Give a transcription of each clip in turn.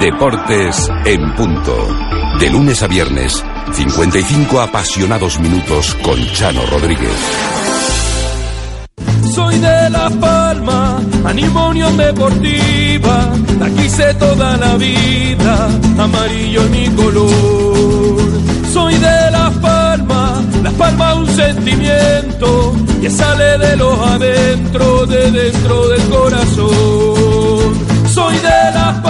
Deportes en punto. De lunes a viernes, 55 apasionados minutos con Chano Rodríguez. Soy de La Palma, animo Unión Deportiva, la quise toda la vida, amarillo es mi color. Soy de La Palma, La Palma un sentimiento que sale de los adentro, de dentro del corazón. Soy de La Palma,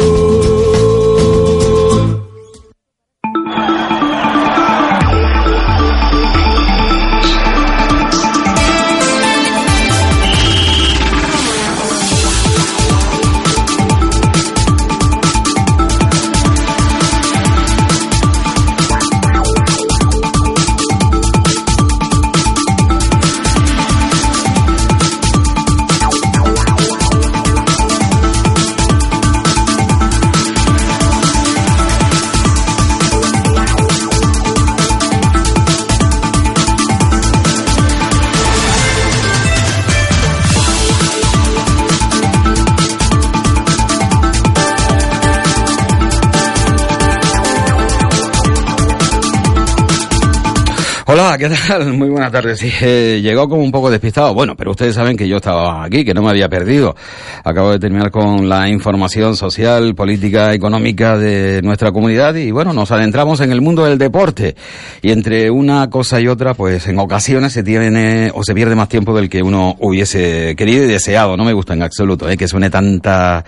¿Qué tal? Muy buenas tardes. Eh, llegó como un poco despistado. Bueno, pero ustedes saben que yo estaba aquí, que no me había perdido. Acabo de terminar con la información social, política, económica de nuestra comunidad y bueno, nos adentramos en el mundo del deporte. Y entre una cosa y otra, pues en ocasiones se tiene o se pierde más tiempo del que uno hubiese querido y deseado. No me gusta en absoluto eh, que suene tanta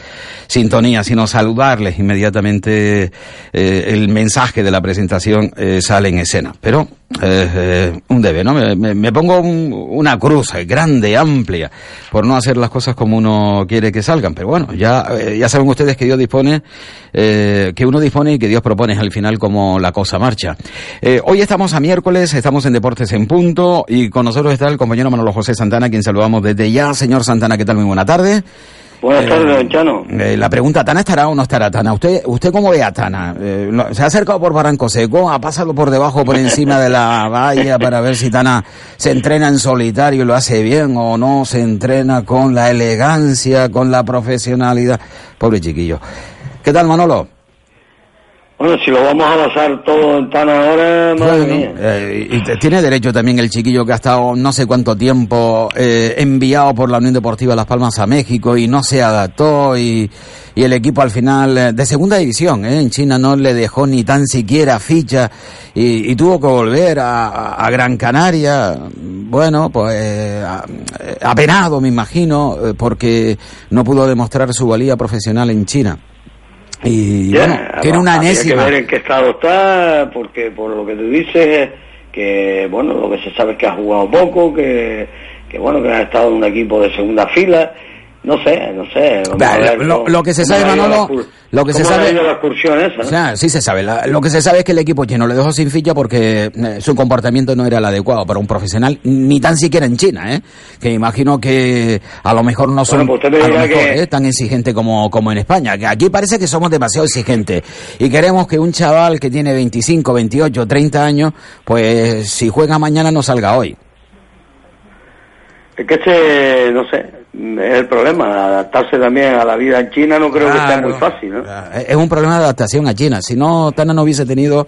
sintonía, sino saludarles inmediatamente eh, el mensaje de la presentación eh, sale en escena. Pero eh, un debe, ¿no? Me, me- pongo un- una cruz grande, amplia, por no hacer las cosas como uno quiere que salgan. Pero bueno, ya, eh, ya saben ustedes que Dios dispone, eh, que uno dispone y que Dios propone al final como la cosa marcha. Eh, hoy estamos a miércoles, estamos en Deportes en Punto y con nosotros está el compañero Manolo José Santana, quien saludamos desde ya. Señor Santana, ¿qué tal? Muy buena tarde. Buenas Eh, tardes, don Chano. Eh, la pregunta, ¿Tana estará o no estará Tana? ¿Usted, usted cómo ve a Tana? Eh, ¿Se ha acercado por Barranco Seco? ¿Ha pasado por debajo, por encima de la valla para ver si Tana se entrena en solitario y lo hace bien o no? ¿Se entrena con la elegancia, con la profesionalidad? Pobre chiquillo. ¿Qué tal, Manolo? Bueno, si lo vamos a basar todo en tan ahora, madre Bueno, mía. eh, y te- tiene derecho también el chiquillo que ha estado no sé cuánto tiempo eh, enviado por la Unión Deportiva Las Palmas a México y no se adaptó y, y el equipo al final eh, de segunda división eh, en China no le dejó ni tan siquiera ficha y, y tuvo que volver a, a- Gran Canaria, bueno, pues eh, apenado me imagino porque no pudo demostrar su valía profesional en China. Y bueno, tiene una enésima. que ver en qué estado está, porque por lo que tú dices, que bueno, lo que se sabe es que ha jugado poco, que, que bueno, que ha estado en un equipo de segunda fila. No sé, no sé. ver lo, cómo- lo que se sabe, Manolo, lo que se sabe... la excursión esa, ¿no? O sea, sí se sabe. La- lo que se sabe es que el equipo chino le dejó sin ficha porque eh, su comportamiento no era el adecuado para un profesional, ni tan siquiera en China, ¿eh? Que imagino que a lo mejor no son pues usted me a lo dirá mejor, que- ¿eh? tan exigentes como, como en España. Que aquí parece que somos demasiado exigentes y queremos que un chaval que tiene 25, 28, 30 años, pues si juega mañana no salga hoy. Es que este, no sé, es el problema. Adaptarse también a la vida en China no creo que sea muy fácil, ¿no? Es un problema de adaptación a China. Si no, Tana no hubiese tenido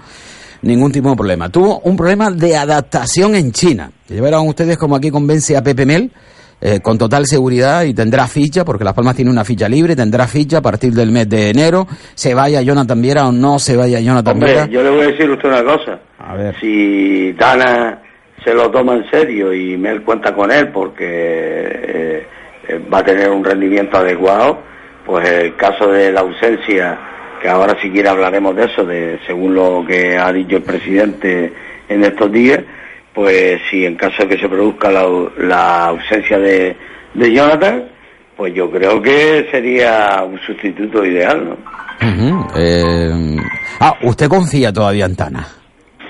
ningún tipo de problema. Tuvo un problema de adaptación en China. Llevaron ustedes como aquí convence a Pepe Mel, eh, con total seguridad y tendrá ficha, porque Las Palmas tiene una ficha libre, tendrá ficha a partir del mes de enero, se vaya Jonathan Viera o no se vaya Jonathan Hombre, Viera. yo le voy a decir usted una cosa. A ver. Si Dana se lo toma en serio y Mel cuenta con él porque eh, va a tener un rendimiento adecuado, pues el caso de la ausencia, que ahora siquiera hablaremos de eso, de según lo que ha dicho el presidente en estos días, pues si en caso de que se produzca la, la ausencia de, de Jonathan, pues yo creo que sería un sustituto ideal, ¿no? Eh, ah, ¿usted confía todavía en Tana?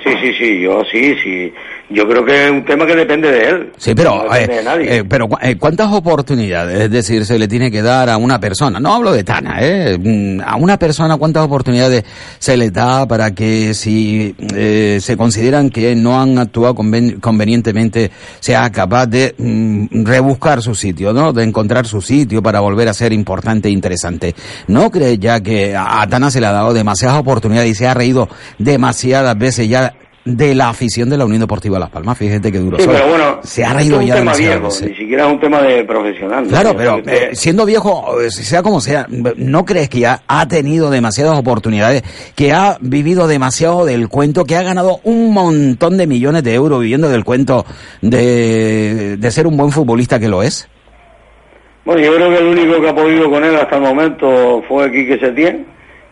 Sí, sí, sí, yo sí, sí. Yo creo que es un tema que depende de él. Sí, pero, No depende eh, de nadie. eh, pero eh, ¿cuántas oportunidades, es decir, se le tiene que dar a una persona? No hablo de Tana, ¿eh? Mm, A una persona, ¿cuántas oportunidades se le da para que si eh, se consideran que no han actuado conven- convenientemente, sea capaz de mm, rebuscar su sitio, ¿no? De encontrar su sitio para volver a ser importante e interesante. ¿No cree ya que a Tana se le ha dado demasiadas oportunidades y se ha reído demasiadas veces ya de la afición de la Unión Deportiva Las Palmas? Fíjate que duro. Sí, soy. pero bueno, se ha reído es ya viejo, veces. ni siquiera es un tema de profesional. Claro, pero eh, siendo viejo, eh, sea como sea, ¿no crees que ya ha tenido demasiadas oportunidades, que ha vivido demasiado del cuento, que ha ganado un montón de millones de euros viviendo del cuento de, de ser un buen futbolista que lo es? Bueno, yo creo que el único que ha podido con él hasta el momento fue Quique Setién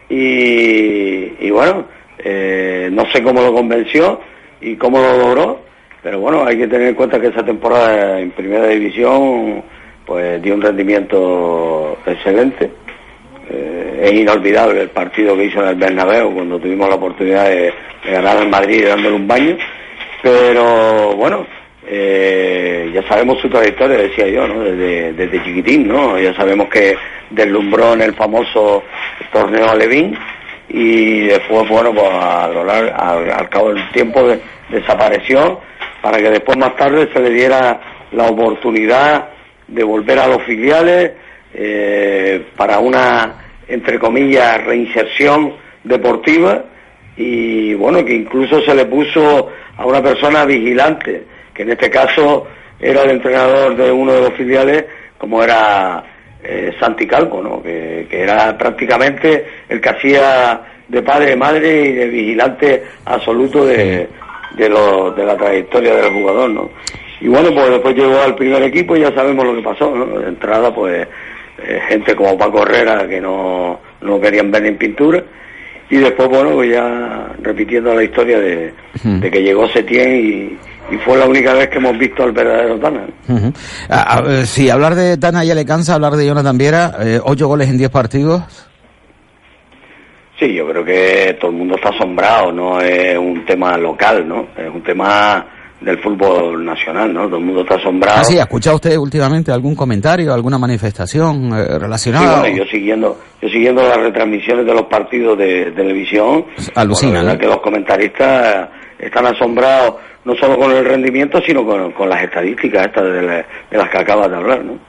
y, y bueno, eh, no sé cómo lo convenció y cómo lo logró, pero bueno, hay que tener en cuenta que esa temporada en primera división pues dio un rendimiento excelente. Eh, es inolvidable el partido que hizo en el Bernabéu cuando tuvimos la oportunidad de, ganar al Madrid dándole un baño, pero bueno, eh, ya sabemos su trayectoria, decía yo, ¿no? Desde, desde chiquitín, ¿no? Ya sabemos que deslumbró en el famoso torneo Alevín y después, bueno, pues a lo largo- al, cabo del tiempo de- desapareció para que después más tarde se le diera la oportunidad de volver a los filiales eh, para una, entre comillas, reinserción deportiva y bueno, que incluso se le puso a una persona vigilante, que en este caso era el entrenador de uno de los filiales, como era eh, Santi Calvo, ¿no? que, que era prácticamente el que hacía de padre, madre y de vigilante absoluto de, de, lo- de la trayectoria del jugador. ¿no? Y bueno, pues después llegó al primer equipo y ya sabemos lo que pasó. ¿no? De entrada, pues eh, gente como Paco Herrera que no, no querían ver en pintura. Y después, bueno, pues ya repitiendo la historia de, de que llegó Setién y, y fue la única vez que hemos visto al verdadero Tana. Ujú. A- a- eh, si hablar de Tana ya le cansa, hablar de Jonathan Viera, eh, ocho goles en diez partidos. Sí, yo creo que todo el mundo está asombrado, no es un tema local, ¿no? Es un tema del fútbol nacional, ¿no? Todo el mundo está asombrado. Ah, sí, ¿ha escuchado usted últimamente algún comentario, alguna manifestación eh, Sí, relacionada? bueno, yo siguiendo, yo siguiendo las retransmisiones de los partidos de, televisión, Alucina, bueno, ¿no? que los comentaristas están asombrados no solo con el rendimiento, sino con, con las estadísticas estas de, la- de las que acabas de hablar, ¿no?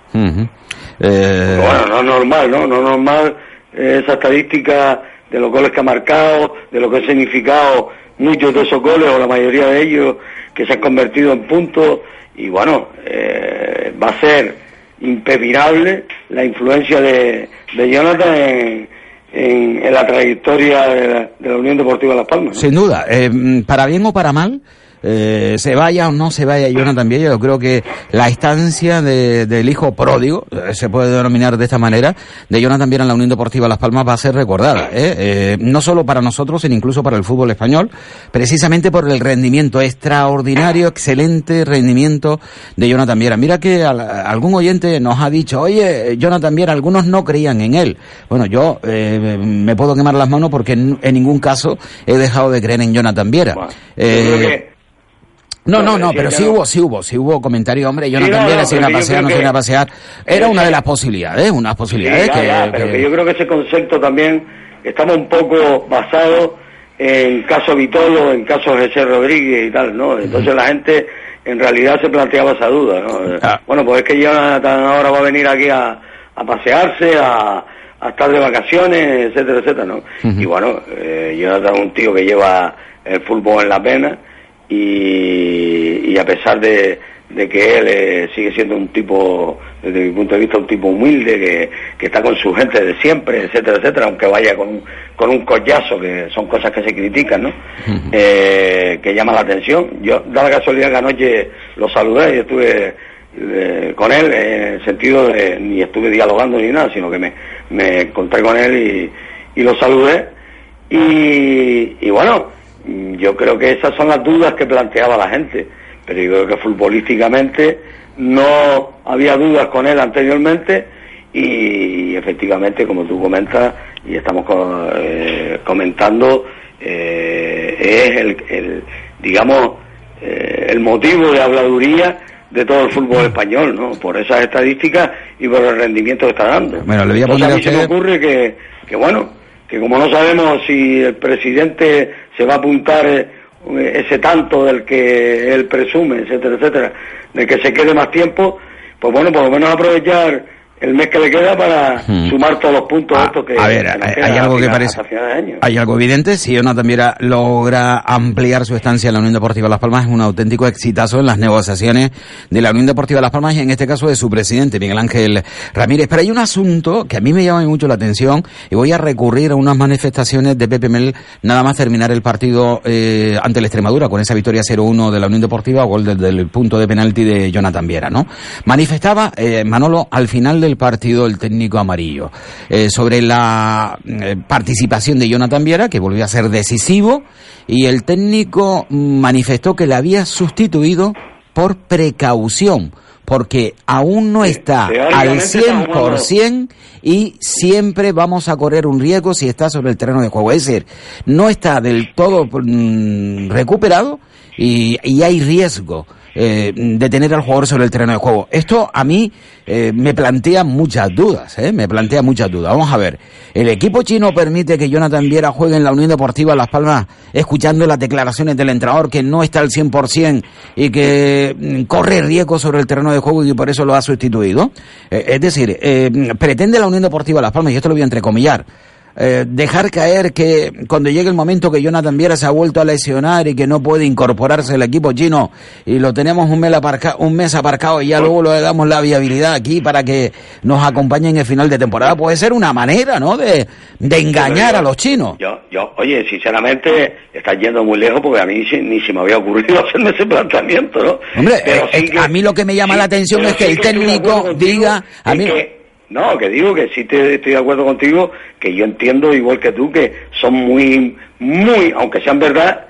Eh, Pero bueno, no es normal, ¿no? No es normal eh, esa estadística de los goles que ha marcado, de lo que ha significado muchos de esos goles o la mayoría de ellos que se han convertido en puntos y bueno, eh, va a ser impepinable la influencia de, de Jonathan en, en- en la trayectoria de la, de la Unión Deportiva Las Palmas. ¿no? Sin duda, eh, para bien o para mal, eh, se vaya o no se vaya Jonathan Viella, yo creo que la estancia de- del hijo pródigo, eh, se puede denominar de esta manera, de Jonathan Viera en la Unión Deportiva Las Palmas va a ser recordada, ¿eh? Eh, no solo para nosotros, sino incluso para el fútbol español, precisamente por el rendimiento extraordinario, excelente rendimiento de Jonathan Viera. Mira que al- algún oyente nos ha dicho, oye, Jonathan Viera, algunos no creían en él. Bueno, yo eh, me puedo quemar las manos porque en, en ningún caso he dejado de creer en Jonathan Viera. Bueno, Eh, no, no, no, pero que sí no. hubo, sí hubo, sí hubo comentarios, hombre, Jonathan no, Viera no, se iba a pero yo pasear, no iba a que- pasear. Era una de sí. las posibilidades, unas Sí, posibilidades ya, que, ya, pero que- que yo creo que ese concepto también estamos un poco basados en caso Vitolo, en caso José Rodríguez y tal, ¿no? Entonces la gente en realidad se planteaba esa duda, ¿no? Ah. Bueno, pues es que Jonathan ahora va a venir aquí a, a pasearse, a, a estar de vacaciones, etcétera, etcétera, ¿no? Y bueno, eh, Jonathan es un tío que lleva el fútbol en la pena y, y a pesar de, de que él eh, sigue siendo un tipo, desde mi punto de vista, un tipo humilde, que, que está con su gente de siempre, etcétera, etcétera, aunque vaya con, con un collazo, que son cosas que se critican, ¿no? Eh, que llama la atención. Yo, da la casualidad que anoche lo saludé y estuve eh, con él en el sentido de, ni estuve dialogando ni nada, sino que me, me encontré con él y, y lo saludé. Y, y bueno, yo creo que esas son las dudas que planteaba la gente pero yo creo que futbolísticamente no había dudas con él anteriormente y efectivamente, como tú comentas y estamos eh, comentando, eh, es el, digamos, eh, el motivo de habladuría de todo el fútbol español, ¿no? Por esas estadísticas y por el rendimiento que está dando. Bueno, le voy a poner a, mí se me ocurre que, que, bueno, que como no sabemos si el presidente se va a apuntar ese tanto del que él presume, etcétera, etcétera, de que se quede más tiempo, pues bueno, por lo menos aprovechar el mes que le queda para hmm. sumar todos los puntos ah, estos que a ver hay, algo que parece hay algo evidente si Jonathan Viera logra ampliar su estancia en la Unión Deportiva Las Palmas es un auténtico exitazo en las negociaciones de la Unión Deportiva Las Palmas y en este caso de su presidente Miguel Ángel Ramírez pero hay un asunto que a mí me llama mucho la atención y voy a recurrir a unas manifestaciones de Pepe Mel nada más terminar el partido eh, ante la Extremadura con esa victoria 0-1 de la Unión Deportiva gol desde el punto de penalti de Jonathan Viera ¿no? manifestaba eh, Manolo al final del partido el técnico amarillo. Eh, sobre la eh, participación de Jonathan Viera, que volvió a ser decisivo, y el técnico manifestó que le había sustituido por precaución, porque aún no está al 100% y siempre vamos a correr un riesgo si está sobre el terreno de juego. Es decir, no está del todo mm, recuperado y, y hay riesgo. Eh, de tener al jugador sobre el terreno de juego. Esto a mí eh, me plantea muchas dudas, ¿eh? me plantea muchas dudas. Vamos a ver, ¿el equipo chino permite que Jonathan Viera juegue en la Unión Deportiva Las Palmas escuchando las declaraciones del entrenador que no está al 100% y que mm, corre riesgo sobre el terreno de juego y por eso lo ha sustituido? es decir, pretende la Unión Deportiva Las Palmas, y esto lo voy a entrecomillar, eh, dejar caer que cuando llegue el momento que Jonathan Viera se ha vuelto a lesionar y que no puede incorporarse al equipo chino y lo tenemos un mes, aparca, un mes aparcado y ya luego le damos la viabilidad aquí para que nos acompañe en el final de temporada, puede ser una manera, ¿no?, de, de engañar a los chinos. Yo, yo, oye, sinceramente, estás yendo muy lejos porque a mí ni, se me había ocurrido hacerme ese planteamiento, ¿no? Hombre, eh, a mí lo que me llama la atención es que el técnico diga... A mí, no, que digo que sí te, estoy de acuerdo contigo, que yo entiendo igual que tú que son muy, muy, aunque sean verdad,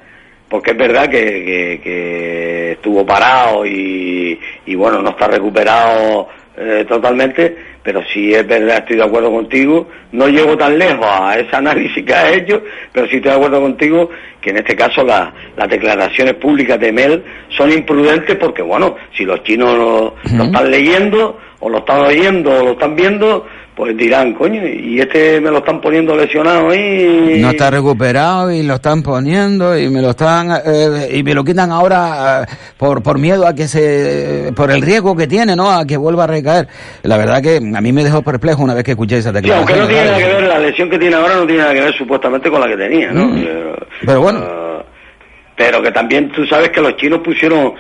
porque es verdad que, que, estuvo parado y, y, bueno, no está recuperado eh, totalmente, pero sí es verdad, estoy de acuerdo contigo, no llego tan lejos a ese análisis que ha hecho, pero sí estoy de acuerdo contigo que en este caso las declaraciones públicas de Mel son imprudentes porque, bueno, si los chinos lo, lo están leyendo, o lo están oyendo o lo están viendo, pues dirán, coño, y este me lo están poniendo lesionado ahí. No está recuperado y lo están poniendo y me lo están eh, y me lo quitan ahora eh, por por miedo a que se por el riesgo que tiene, ¿no? A que vuelva a recaer. La verdad que a mí me dejó perplejo una vez que escuché esa declaración. Sí, aunque no tiene nada que ver la lesión que tiene ahora no tiene nada que ver supuestamente con la que tenía, ¿no? Mm. Pero bueno, ah, pero que también tú sabes que los chinos pusieron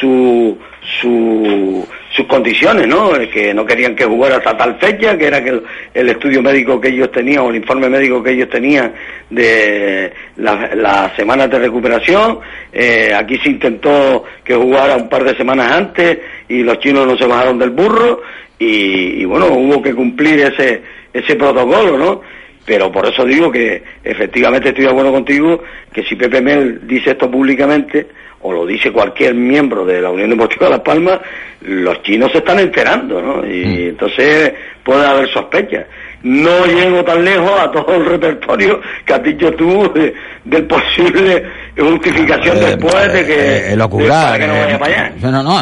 su su sus condiciones, ¿no? Que no querían que jugara hasta tal fecha, que era que el, estudio médico que ellos tenían o el informe médico que ellos tenían de las semanas de recuperación. Eh, aquí se intentó que jugara un par de semanas antes y los chinos no se bajaron del burro y, y bueno, hubo que cumplir ese, ese protocolo, ¿no? Pero por eso digo que efectivamente estoy de acuerdo contigo que si Pepe Mel dice esto públicamente, o lo dice cualquier miembro de la Unión Deportiva de Las Palmas, los chinos se están enterando, ¿no? Y mm. entonces puede haber sospechas. No llego tan lejos a todo el repertorio que has dicho tú del posible justificación eh, después de que, eh, no vaya para allá. No, no,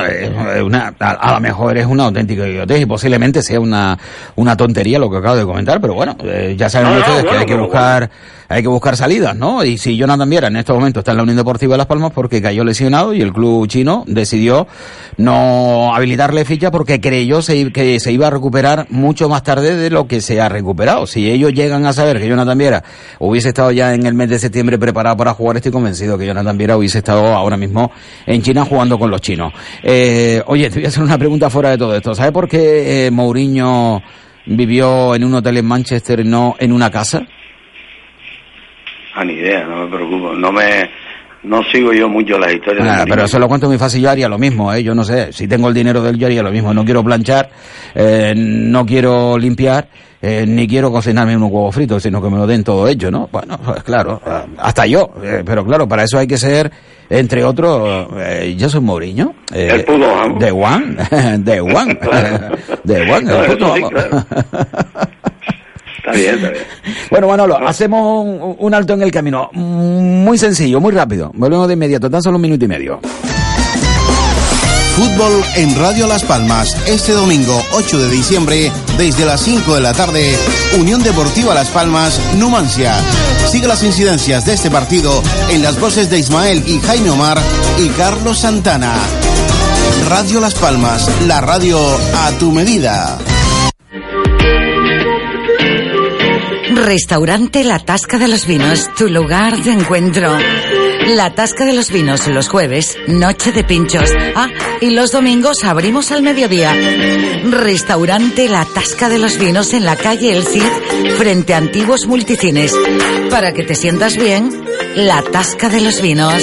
a, lo mejor es una auténtica idiotez y posiblemente sea una, una tontería lo que acabo de comentar, pero bueno, eh, ya saben ustedes que hay que buscar hay que buscar salidas, ¿no? Y si Jonathan Viera en este momento está en la Unión Deportiva de Las Palmas porque cayó lesionado y el club chino decidió no habilitarle ficha porque creyó que se iba a recuperar mucho más tarde de lo que se ha recuperado. Si ellos llegan a saber que Jonathan Viera hubiese estado ya en el mes de septiembre preparado para jugar, estoy convencido convencido que Jonathan Viera hubiese estado ahora mismo en China jugando con los chinos. Eh, oye, te voy a hacer una pregunta fuera de todo esto. ¿Sabes por qué eh, Mourinho vivió en un hotel en Manchester y no en una casa? Ah, ni idea, no me preocupo. No me, no sigo yo mucho las historias. Nada, pero eso lo cuento muy fácil. Yo haría lo mismo, ¿eh? Yo no sé. Si tengo el dinero del yo haría lo mismo. No quiero planchar, eh, no quiero limpiar, eh, ni quiero cocinarme unos huevos fritos, sino que me lo den todo hecho, ¿no? Bueno, pues claro, eh, hasta yo. Eh, pero claro, para eso hay que ser, entre otros, eh, yo soy Mourinho. Eh, El puto. De One. De One. De. No, el puto sí, claro. Está bien, está bien. Bueno, Manolo, hacemos un, un alto en el camino. Mm, Muy sencillo, muy rápido. Volvemos de inmediato, tan solo un minuto y medio. Fútbol en Radio Las Palmas. Este domingo 8 de diciembre, desde las 5 de la tarde, Unión Deportiva Las Palmas, Numancia. Sigue las incidencias de este partido en las voces de Ismael y Jaime Omar y Carlos Santana. Radio Las Palmas, la radio a tu medida. Restaurante La Tasca de los Vinos, tu lugar de encuentro. La Tasca de los Vinos los jueves, noche de pinchos. Ah, y los domingos abrimos al mediodía. Restaurante La Tasca de los Vinos en la calle El Cid, frente a antiguos multicines. Para que te sientas bien, La Tasca de los Vinos.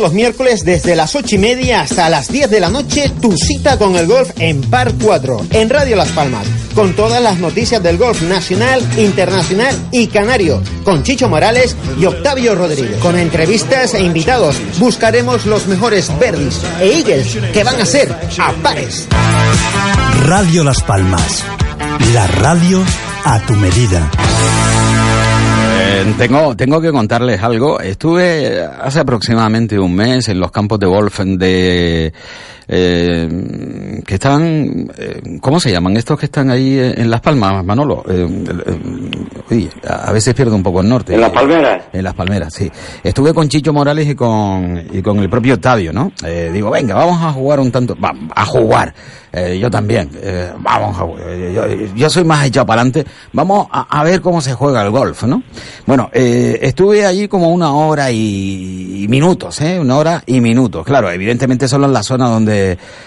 Los miércoles desde las 8 y media hasta las 10 de la noche, tu cita con el golf en Par 4, en Radio Las Palmas, con todas las noticias del golf nacional, internacional y canario, con Chicho Morales y Octavio Rodríguez. Con entrevistas e invitados, buscaremos los mejores birdies e eagles que van a ser a pares. Radio Las Palmas. La radio a tu medida. Eh, tengo, tengo que contarles algo. Estuve hace aproximadamente un mes en los campos de golf de eh, que están, eh, ¿cómo se llaman? Estos que están ahí en Las Palmas, Manolo. Eh, eh, uy, a veces pierdo un poco el norte. ¿En Las Palmeras? En Las Palmeras, sí. Estuve con Chicho Morales y con, y con el propio Octavio, ¿no? Eh, digo, venga, vamos a jugar un tanto, va, a jugar. Eh, yo también, eh, vamos a jugar. Yo, yo soy más echado para adelante. Vamos a, a ver cómo se juega el golf, ¿no? Bueno, eh, estuve allí como una hora y, y minutos, ¿eh? Una hora y minutos. Claro, evidentemente solo en la zona donde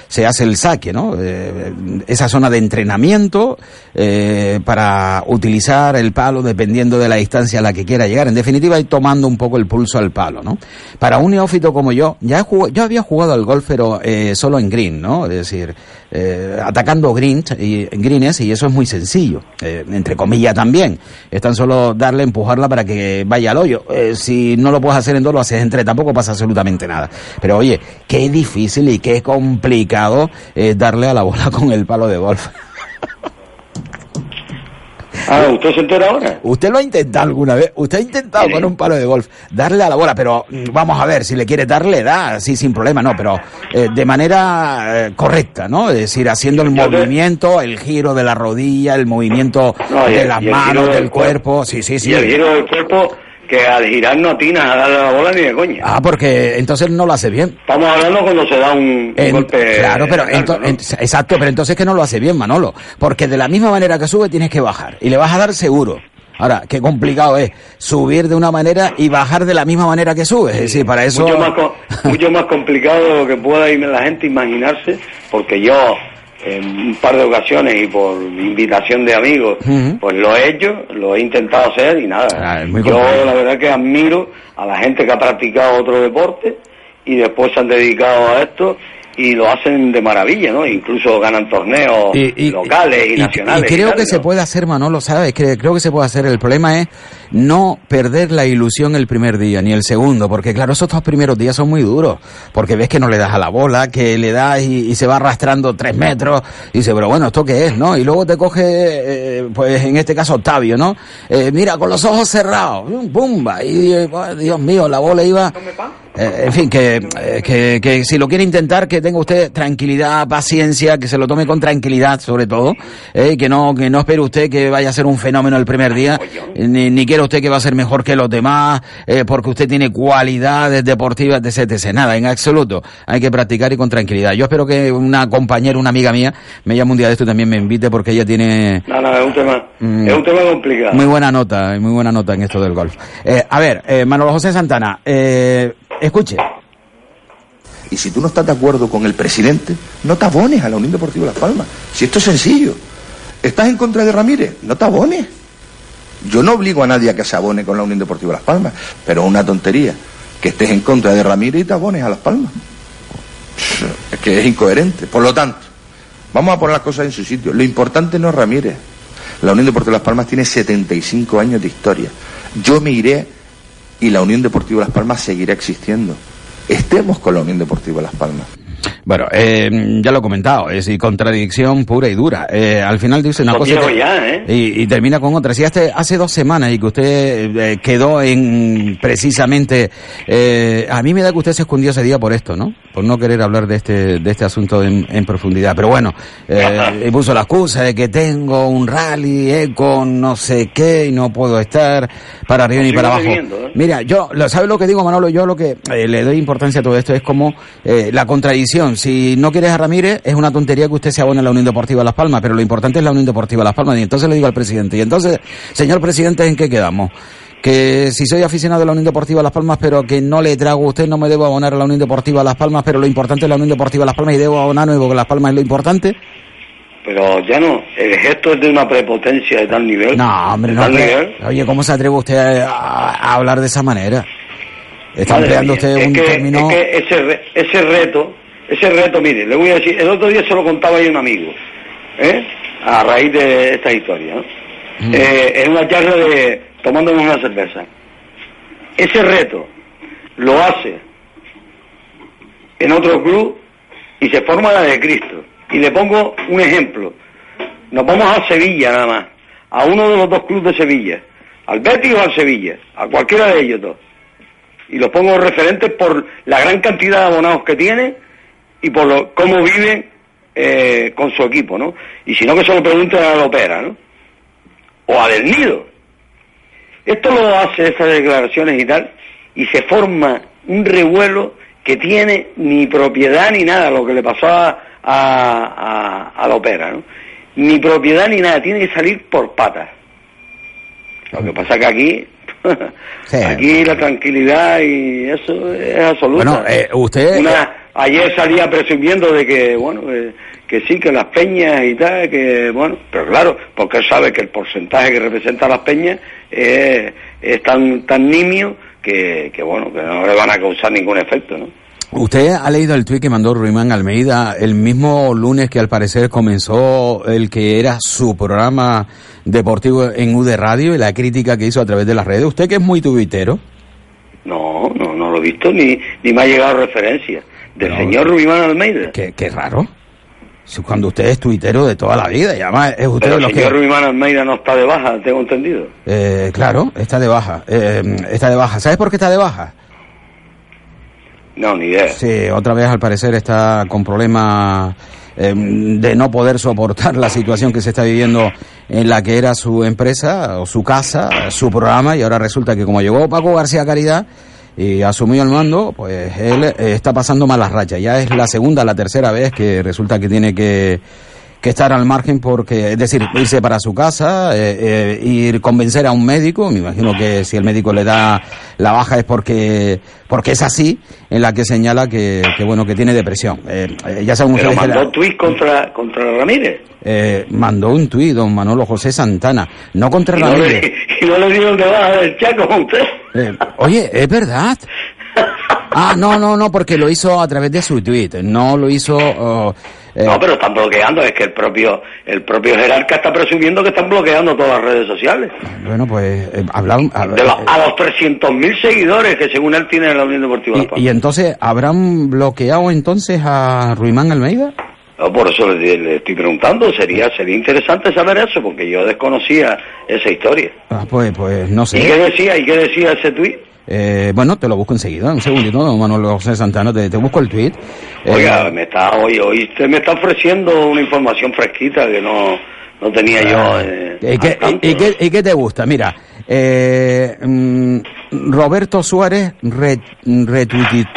se hace el saque, ¿no? Eh, esa zona de entrenamiento eh, para utilizar el palo dependiendo de la distancia a la que quiera llegar. En definitiva, ir tomando un poco el pulso al palo, ¿no? Para un neófito como yo, ya jugado, yo había jugado al golf, pero eh, solo en green, ¿no? Es decir, eh, atacando greens y, greens y eso es muy sencillo, eh, entre comillas también. Es tan solo darle, empujarla para que vaya al hoyo. Eh, si no lo puedes hacer en dos, lo haces en tres, tampoco pasa absolutamente nada. Pero oye, qué difícil y qué complicado es darle a la bola con el palo de golf. Ah, ¿usted se entera ahora? ¿Usted lo ha intentado alguna vez? ¿Usted ha intentado con un palo de golf darle a la bola? Pero mm, vamos a ver, si le quiere dar, le da, sí, sin problema, no, pero eh, de manera eh, correcta, ¿no? Es decir, haciendo el Yo te- movimiento, el giro de la rodilla, el movimiento No, de el- las manos, del del cuerpo, sí, sí, sí. Y el giro del cuerpo que al girar no atinas a darle la bola ni de coña. Ah, porque entonces no lo hace bien. Estamos hablando cuando se da un, golpe. claro, pero exacto, pero entonces que no lo hace bien, Manolo, porque de la misma manera que sube tienes que bajar y le vas a dar seguro. Ahora, qué complicado es subir de una manera y bajar de la misma manera que sube. Es decir, para eso mucho, más, co- mucho más complicado de lo que pueda ir la gente imaginarse, porque yo en un par de ocasiones y por invitación de amigos, pues lo he hecho, lo he intentado hacer y nada. Ah, yo complicado. la verdad que admiro a la gente que ha practicado otro deporte y después se han dedicado a esto y lo hacen de maravilla, ¿no? Incluso ganan torneos locales y, nacionales. Y creo tal, que se puede hacer, Manolo, ¿sabes? Que creo que se puede hacer. El problema es no perder la ilusión el primer día, ni el segundo, porque claro, esos dos primeros días son muy duros, porque ves que no le das a la bola, que le das y, se va arrastrando tres metros, y dice, pero bueno, ¿esto qué es, no? Y luego te coge, eh, pues en este caso Octavio, ¿no? Eh, mira, con los ojos cerrados, ¡pumba! Y, eh, Dios mío, la bola iba... Eh, en fin, que, que, que, si lo quiere intentar, que tenga usted tranquilidad, paciencia, que se lo tome con tranquilidad, sobre todo, que no que no espere usted que vaya a ser un fenómeno el primer día, ni, ni quiere usted que va a ser mejor que los demás, eh, porque usted tiene cualidades deportivas, etc, etc. Nada, en absoluto. Hay que practicar y con tranquilidad. Yo espero que una compañera, una amiga mía, me llame un día de esto y también me invite, porque ella tiene... No, no, es un tema, Mm. es un tema complicado. Muy buena nota, muy buena nota en esto del golf. Eh, a ver, eh, Manolo José Santana, eh, escuche. Y si tú no estás de acuerdo con el presidente, no te abones a la Unión Deportiva Las Palmas. Si esto es sencillo. ¿Estás en contra de Ramírez? No te abones. Yo no obligo a nadie a que se abone con la Unión Deportiva Las Palmas, pero una tontería que estés en contra de Ramírez y te abones a Las Palmas. Es que es incoherente. Por lo tanto, vamos a poner las cosas en su sitio. Lo importante no es Ramírez. La Unión Deportiva Las Palmas tiene 75 años de historia. Yo me iré y la Unión Deportiva Las Palmas seguirá existiendo. Estemos con la Unión Deportiva Las Palmas. Bueno, eh, ya lo he comentado, es decir, contradicción pura y dura. Eh, al final dice una cosa y te- ya, ¿eh? y, y termina con otra. Si hace, hace dos semanas y que usted eh, quedó en precisamente... eh, a mí me da que usted se escondió ese día por esto, ¿no? Por no querer hablar de este, de este asunto en, en profundidad. Pero bueno, eh, y puso la excusa de que tengo un rally, eh, con no sé qué y no puedo estar para arriba ni para abajo. Mira, yo, lo- ¿sabes lo que digo, Manolo? Yo lo que le doy importancia a todo esto es como eh, la contradicción. Si no quieres a Ramírez, es una tontería que usted se abone a la Unión Deportiva Las Palmas, pero lo importante es la Unión Deportiva Las Palmas. Y entonces le digo al presidente, y entonces, señor presidente, ¿en qué quedamos? Que si soy aficionado de la Unión Deportiva Las Palmas, pero que no le trago a usted, no me debo abonar a la Unión Deportiva Las Palmas, pero lo importante es la Unión Deportiva Las Palmas y debo abonarme porque Las Palmas es lo importante. Pero ya no, el gesto es de una prepotencia de tal nivel. No, hombre, no. nivel. Oye, ¿cómo se atreve usted a, a hablar de esa manera? Está Madre empleando mía, usted es un que, término... es que ese, re- ese reto, ese reto, mire, le voy a decir, el otro día se lo contaba yo a un amigo, ¿eh? a raíz de esta historia, ¿no? Mm. Eh, en una charla de tomándonos una cerveza. Ese reto lo hace en otro club y se forma la de Cristo. Y le pongo un ejemplo. Nos vamos a Sevilla nada más, a uno de los dos clubes de Sevilla, al Betis o al Sevilla, a cualquiera de ellos dos y los pongo referentes por la gran cantidad de abonados que tiene y por lo, cómo viven eh, con su equipo, ¿no? Y si no, que se lo pregunten a la Opera, ¿no? O a Del Nido. Esto lo hace esas declaraciones y tal, y se forma un revuelo que tiene ni propiedad ni nada, lo que le pasó a, a, a- a la Opera, ¿no? Ni propiedad ni nada, tiene que salir por patas. Lo que pasa que aquí, aquí la tranquilidad y eso es absoluta. Bueno, eh, usted... Una- ayer salía presumiendo de que, bueno, que, que sí, que las peñas y tal, que, bueno, pero claro, porque él sabe que el porcentaje que representa las peñas es, es tan, tan nimio que, que, bueno, que no le van a causar ningún efecto, ¿no? Usted ha leído el tuit que mandó Ruimán Almeida el mismo lunes que al parecer comenzó el que era su programa deportivo en UD Radio y la crítica que hizo a través de las redes. Usted que es muy tuitero. No, no, no lo he visto ni, ni me ha llegado referencia. Del No, señor Rubimán Almeida. Qué, qué raro. Si Cuando usted es tuitero de toda la vida y además es usted Pero el señor que... Rubimán Almeida no está de baja, tengo entendido. Eh, claro, está de baja. Eh, está de baja. ¿Sabes por qué está de baja? No, ni idea. Sí, otra vez al parecer está con problemas eh, de no poder soportar la situación que se está viviendo en la que era su empresa o su casa, su programa, y ahora resulta que como llegó Paco García Caridad y asumió el mando, pues él eh, está pasando malas rachas. Ya es la segunda, la tercera vez que resulta que tiene que que estar al margen porque, es decir, irse para su casa, eh, eh, ir convencer a un médico, me imagino que si el médico le da la baja es porque porque es así, en la que señala que, que bueno, que tiene depresión. Eh, ya saben Pero la- mandó tuit contra, contra Ramírez. eh, mandó un tuit don Manolo José Santana, no contra Y no, Ramírez. le, y no le dieron de baja del chaco a usted. Oye, es verdad. Ah, no, no, no, porque lo hizo a través de su tweet, no lo hizo... oh, eh, No, pero están bloqueando, es que el propio el propio jerarca está presumiendo que están bloqueando todas las redes sociales. Bueno, pues eh, hablaron... a- De los- a los 300.000 seguidores que según él tiene en la Unión Deportiva y, y entonces, ¿habrán bloqueado entonces a Ruimán Almeida? Por eso le, le estoy preguntando, sería sería interesante saber eso, porque yo desconocía esa historia. Ah, pues, pues no ¿Y sé. qué decía? ¿Y qué decía ese tuit? Eh, bueno, te lo busco enseguida, un segundito, Manuel José Santana, te, te busco el tweet. Oiga, me está, hoy, hoy usted me está ofreciendo una información fresquita que no, no tenía yo. eh, ¿Y qué, y- y qué- y qué te gusta? Mira, eh, mm, Roberto Suárez re, retuiti-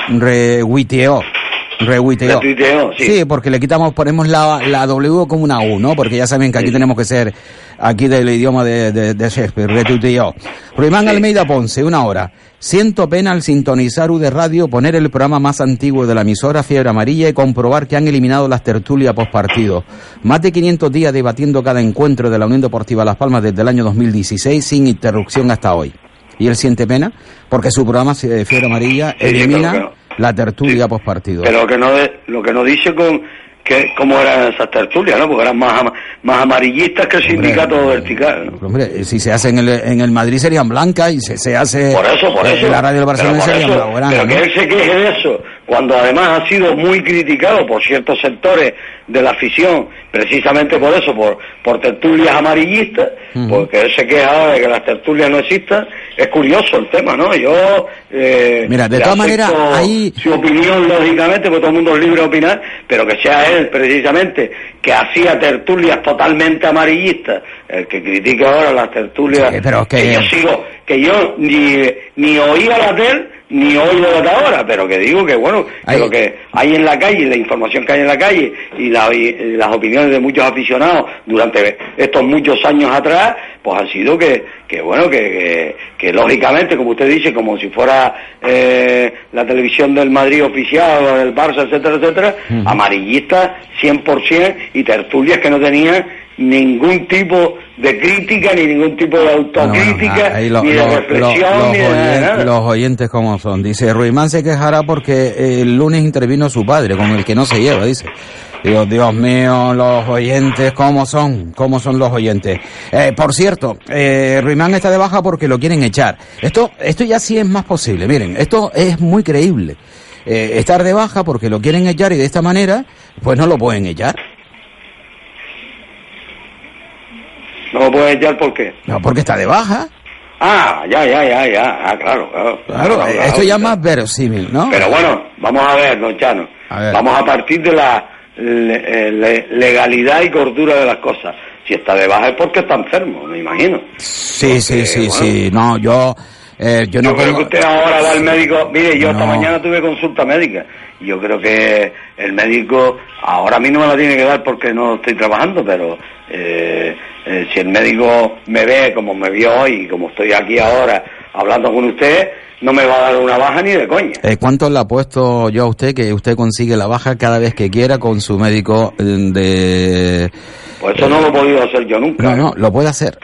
retuiteó. Retuiteó. Retuiteó, sí. porque le quitamos, ponemos la, la W como una U, ¿no? Porque ya saben que aquí tenemos que ser, aquí del idioma de, de, de Shakespeare, retuiteó. Ruimán Almeida Ponce, una hora. Siento pena al sintonizar U de Radio, poner el programa más antiguo de la emisora Fiebre Amarilla y comprobar que han eliminado las tertulias postpartido. Más de 500 días debatiendo cada encuentro de la Unión Deportiva Las Palmas desde el año 2016 sin interrupción hasta hoy. Y él siente pena porque su programa eh, Fiebre Amarilla Sí, elimina la tertulia postpartido. Pero que no lo que no dice con que cómo eran esas tertulias, ¿no? Porque eran más, más amarillistas que el sindicato vertical, ¿no? Hombre, si se hace en el, en el Madrid serían blancas y se, se hace Por eso, por en eso. la radio del Barcelona serían eso, blaugrana, Pero ¿no? que él se queje de eso, cuando además ha sido muy criticado por ciertos sectores de la afición, precisamente por eso, por, por tertulias amarillistas, porque él se queja ahora de que las tertulias no existan, es curioso el tema, ¿no? Yo... eh, Mira, de todas maneras, ahí- Su opinión, lógicamente, porque todo el mundo es libre de opinar, pero que sea él, precisamente, que hacía tertulias totalmente amarillistas, el que critica ahora las tertulias... Sí, pero que- yo sigo, que yo ni, ni oía la tel ni la de ahora, pero que digo que bueno, que lo que hay en la calle, la información que hay en la calle y, la- y las opiniones de muchos aficionados durante estos muchos años atrás, pues han sido que, que bueno, que, que, que lógicamente, como usted dice, como si fuera eh, la televisión del Madrid oficial o del Barça, etcétera, etcétera, amarillistas 100% y tertulias que no tenían ningún tipo de crítica ni ningún tipo de Bueno, bueno, autocrítica lo- ni de lo- reflexión lo- ni los, de nada, oyen- nada. los oyentes como son. Dice, Ruimán se quejará porque el lunes intervino su padre, con el que no se lleva, dice. Digo, Dios mío, los oyentes, ¿cómo son? ¿Cómo son los oyentes? Eh, por cierto, eh, Ruimán está de baja porque lo quieren echar. Esto, esto ya sí es más posible. Miren, esto es muy creíble. Eh, estar de baja porque lo quieren echar y de esta manera, pues no lo pueden echar. No lo puedes echar por qué. No, porque está de baja. Ah, ya, ya, ya, ya. Ah, claro, claro. Claro, eh, esto ya es más verosímil, ¿no? Pero bueno, vamos a ver, don Chano. A ver. Vamos a partir de la le- eh, le- legalidad y cordura de las cosas. Si está de baja es porque está enfermo, me imagino. Sí, sí, Porque, sí, bueno, sí. No, yo, eh, yo no Yo creo que usted ahora va al médico. Mire, yo esta No. mañana tuve consulta médica. Yo creo que el médico, ahora a mí no me la tiene que dar porque no estoy trabajando, pero eh, eh, si el médico me ve como me vio hoy y como estoy aquí ahora hablando con usted, no me va a dar una baja ni de coña. Eh, ¿Cuánto le apuesto yo a usted que usted consigue la baja cada vez que quiera con su médico eh, de... Pues eso no lo he podido hacer yo nunca. No, no, lo puede hacer.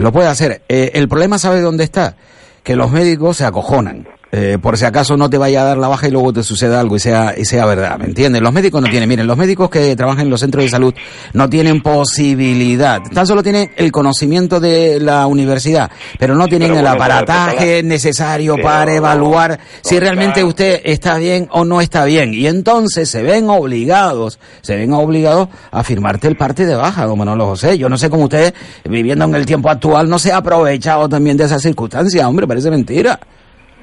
Lo puede hacer. El problema, ¿sabe dónde está? Que los médicos se acojonan. Eh, por si acaso no te vaya a dar la baja y luego te suceda algo y sea, y sea verdad, ¿me entiendes? Los médicos no tienen, miren, los médicos que trabajan en los centros de salud no tienen posibilidad, tan solo tienen el conocimiento de la universidad, pero no tienen Pero el bueno, aparataje necesario pero para no, evaluar si realmente claro. usted está bien o no está bien. Y entonces se ven obligados, se ven obligados a firmarte el parte de baja, don Manolo José. Yo no sé cómo usted, viviendo en el tiempo actual, no se ha aprovechado también de esa circunstancia, hombre, parece mentira.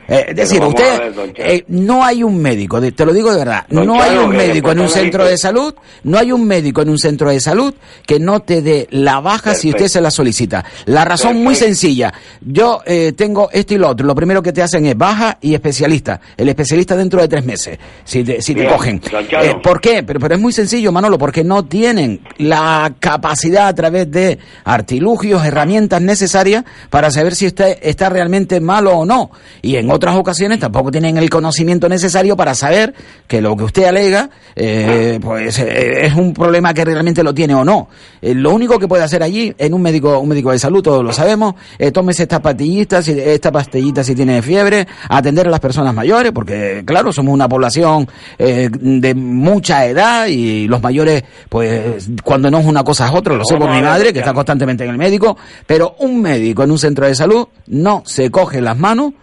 Eh, es decir, usted, ver, eh, no hay un médico, te lo digo de verdad, Don no hay un médico en un centro de salud, no hay un médico en un centro de salud que no te dé la baja si usted se la solicita. La razón muy sencilla, yo eh, tengo esto y lo otro, lo primero que te hacen es baja y especialista, el especialista dentro de tres meses, si te, si te cogen. Eh, ¿Por qué? Pero, pero es muy sencillo, Manolo, porque no tienen la capacidad a través de artilugios, herramientas necesarias para saber si usted está realmente malo o no. Y en otras ocasiones tampoco tienen el conocimiento necesario para saber que lo que usted alega, eh, pues eh, es un problema que realmente lo tiene o no. Eh, lo único que puede hacer allí, en un médico, un médico de salud, todos lo sabemos, eh, tómese estas pastillitas, si- esta pastillita si tiene fiebre, atender a las personas mayores, porque claro, somos una población eh, de mucha edad y los mayores, pues cuando no es una cosa es otra, lo sé por mi madre, que está constantemente en el médico, pero un médico en un centro de salud no se coge las manos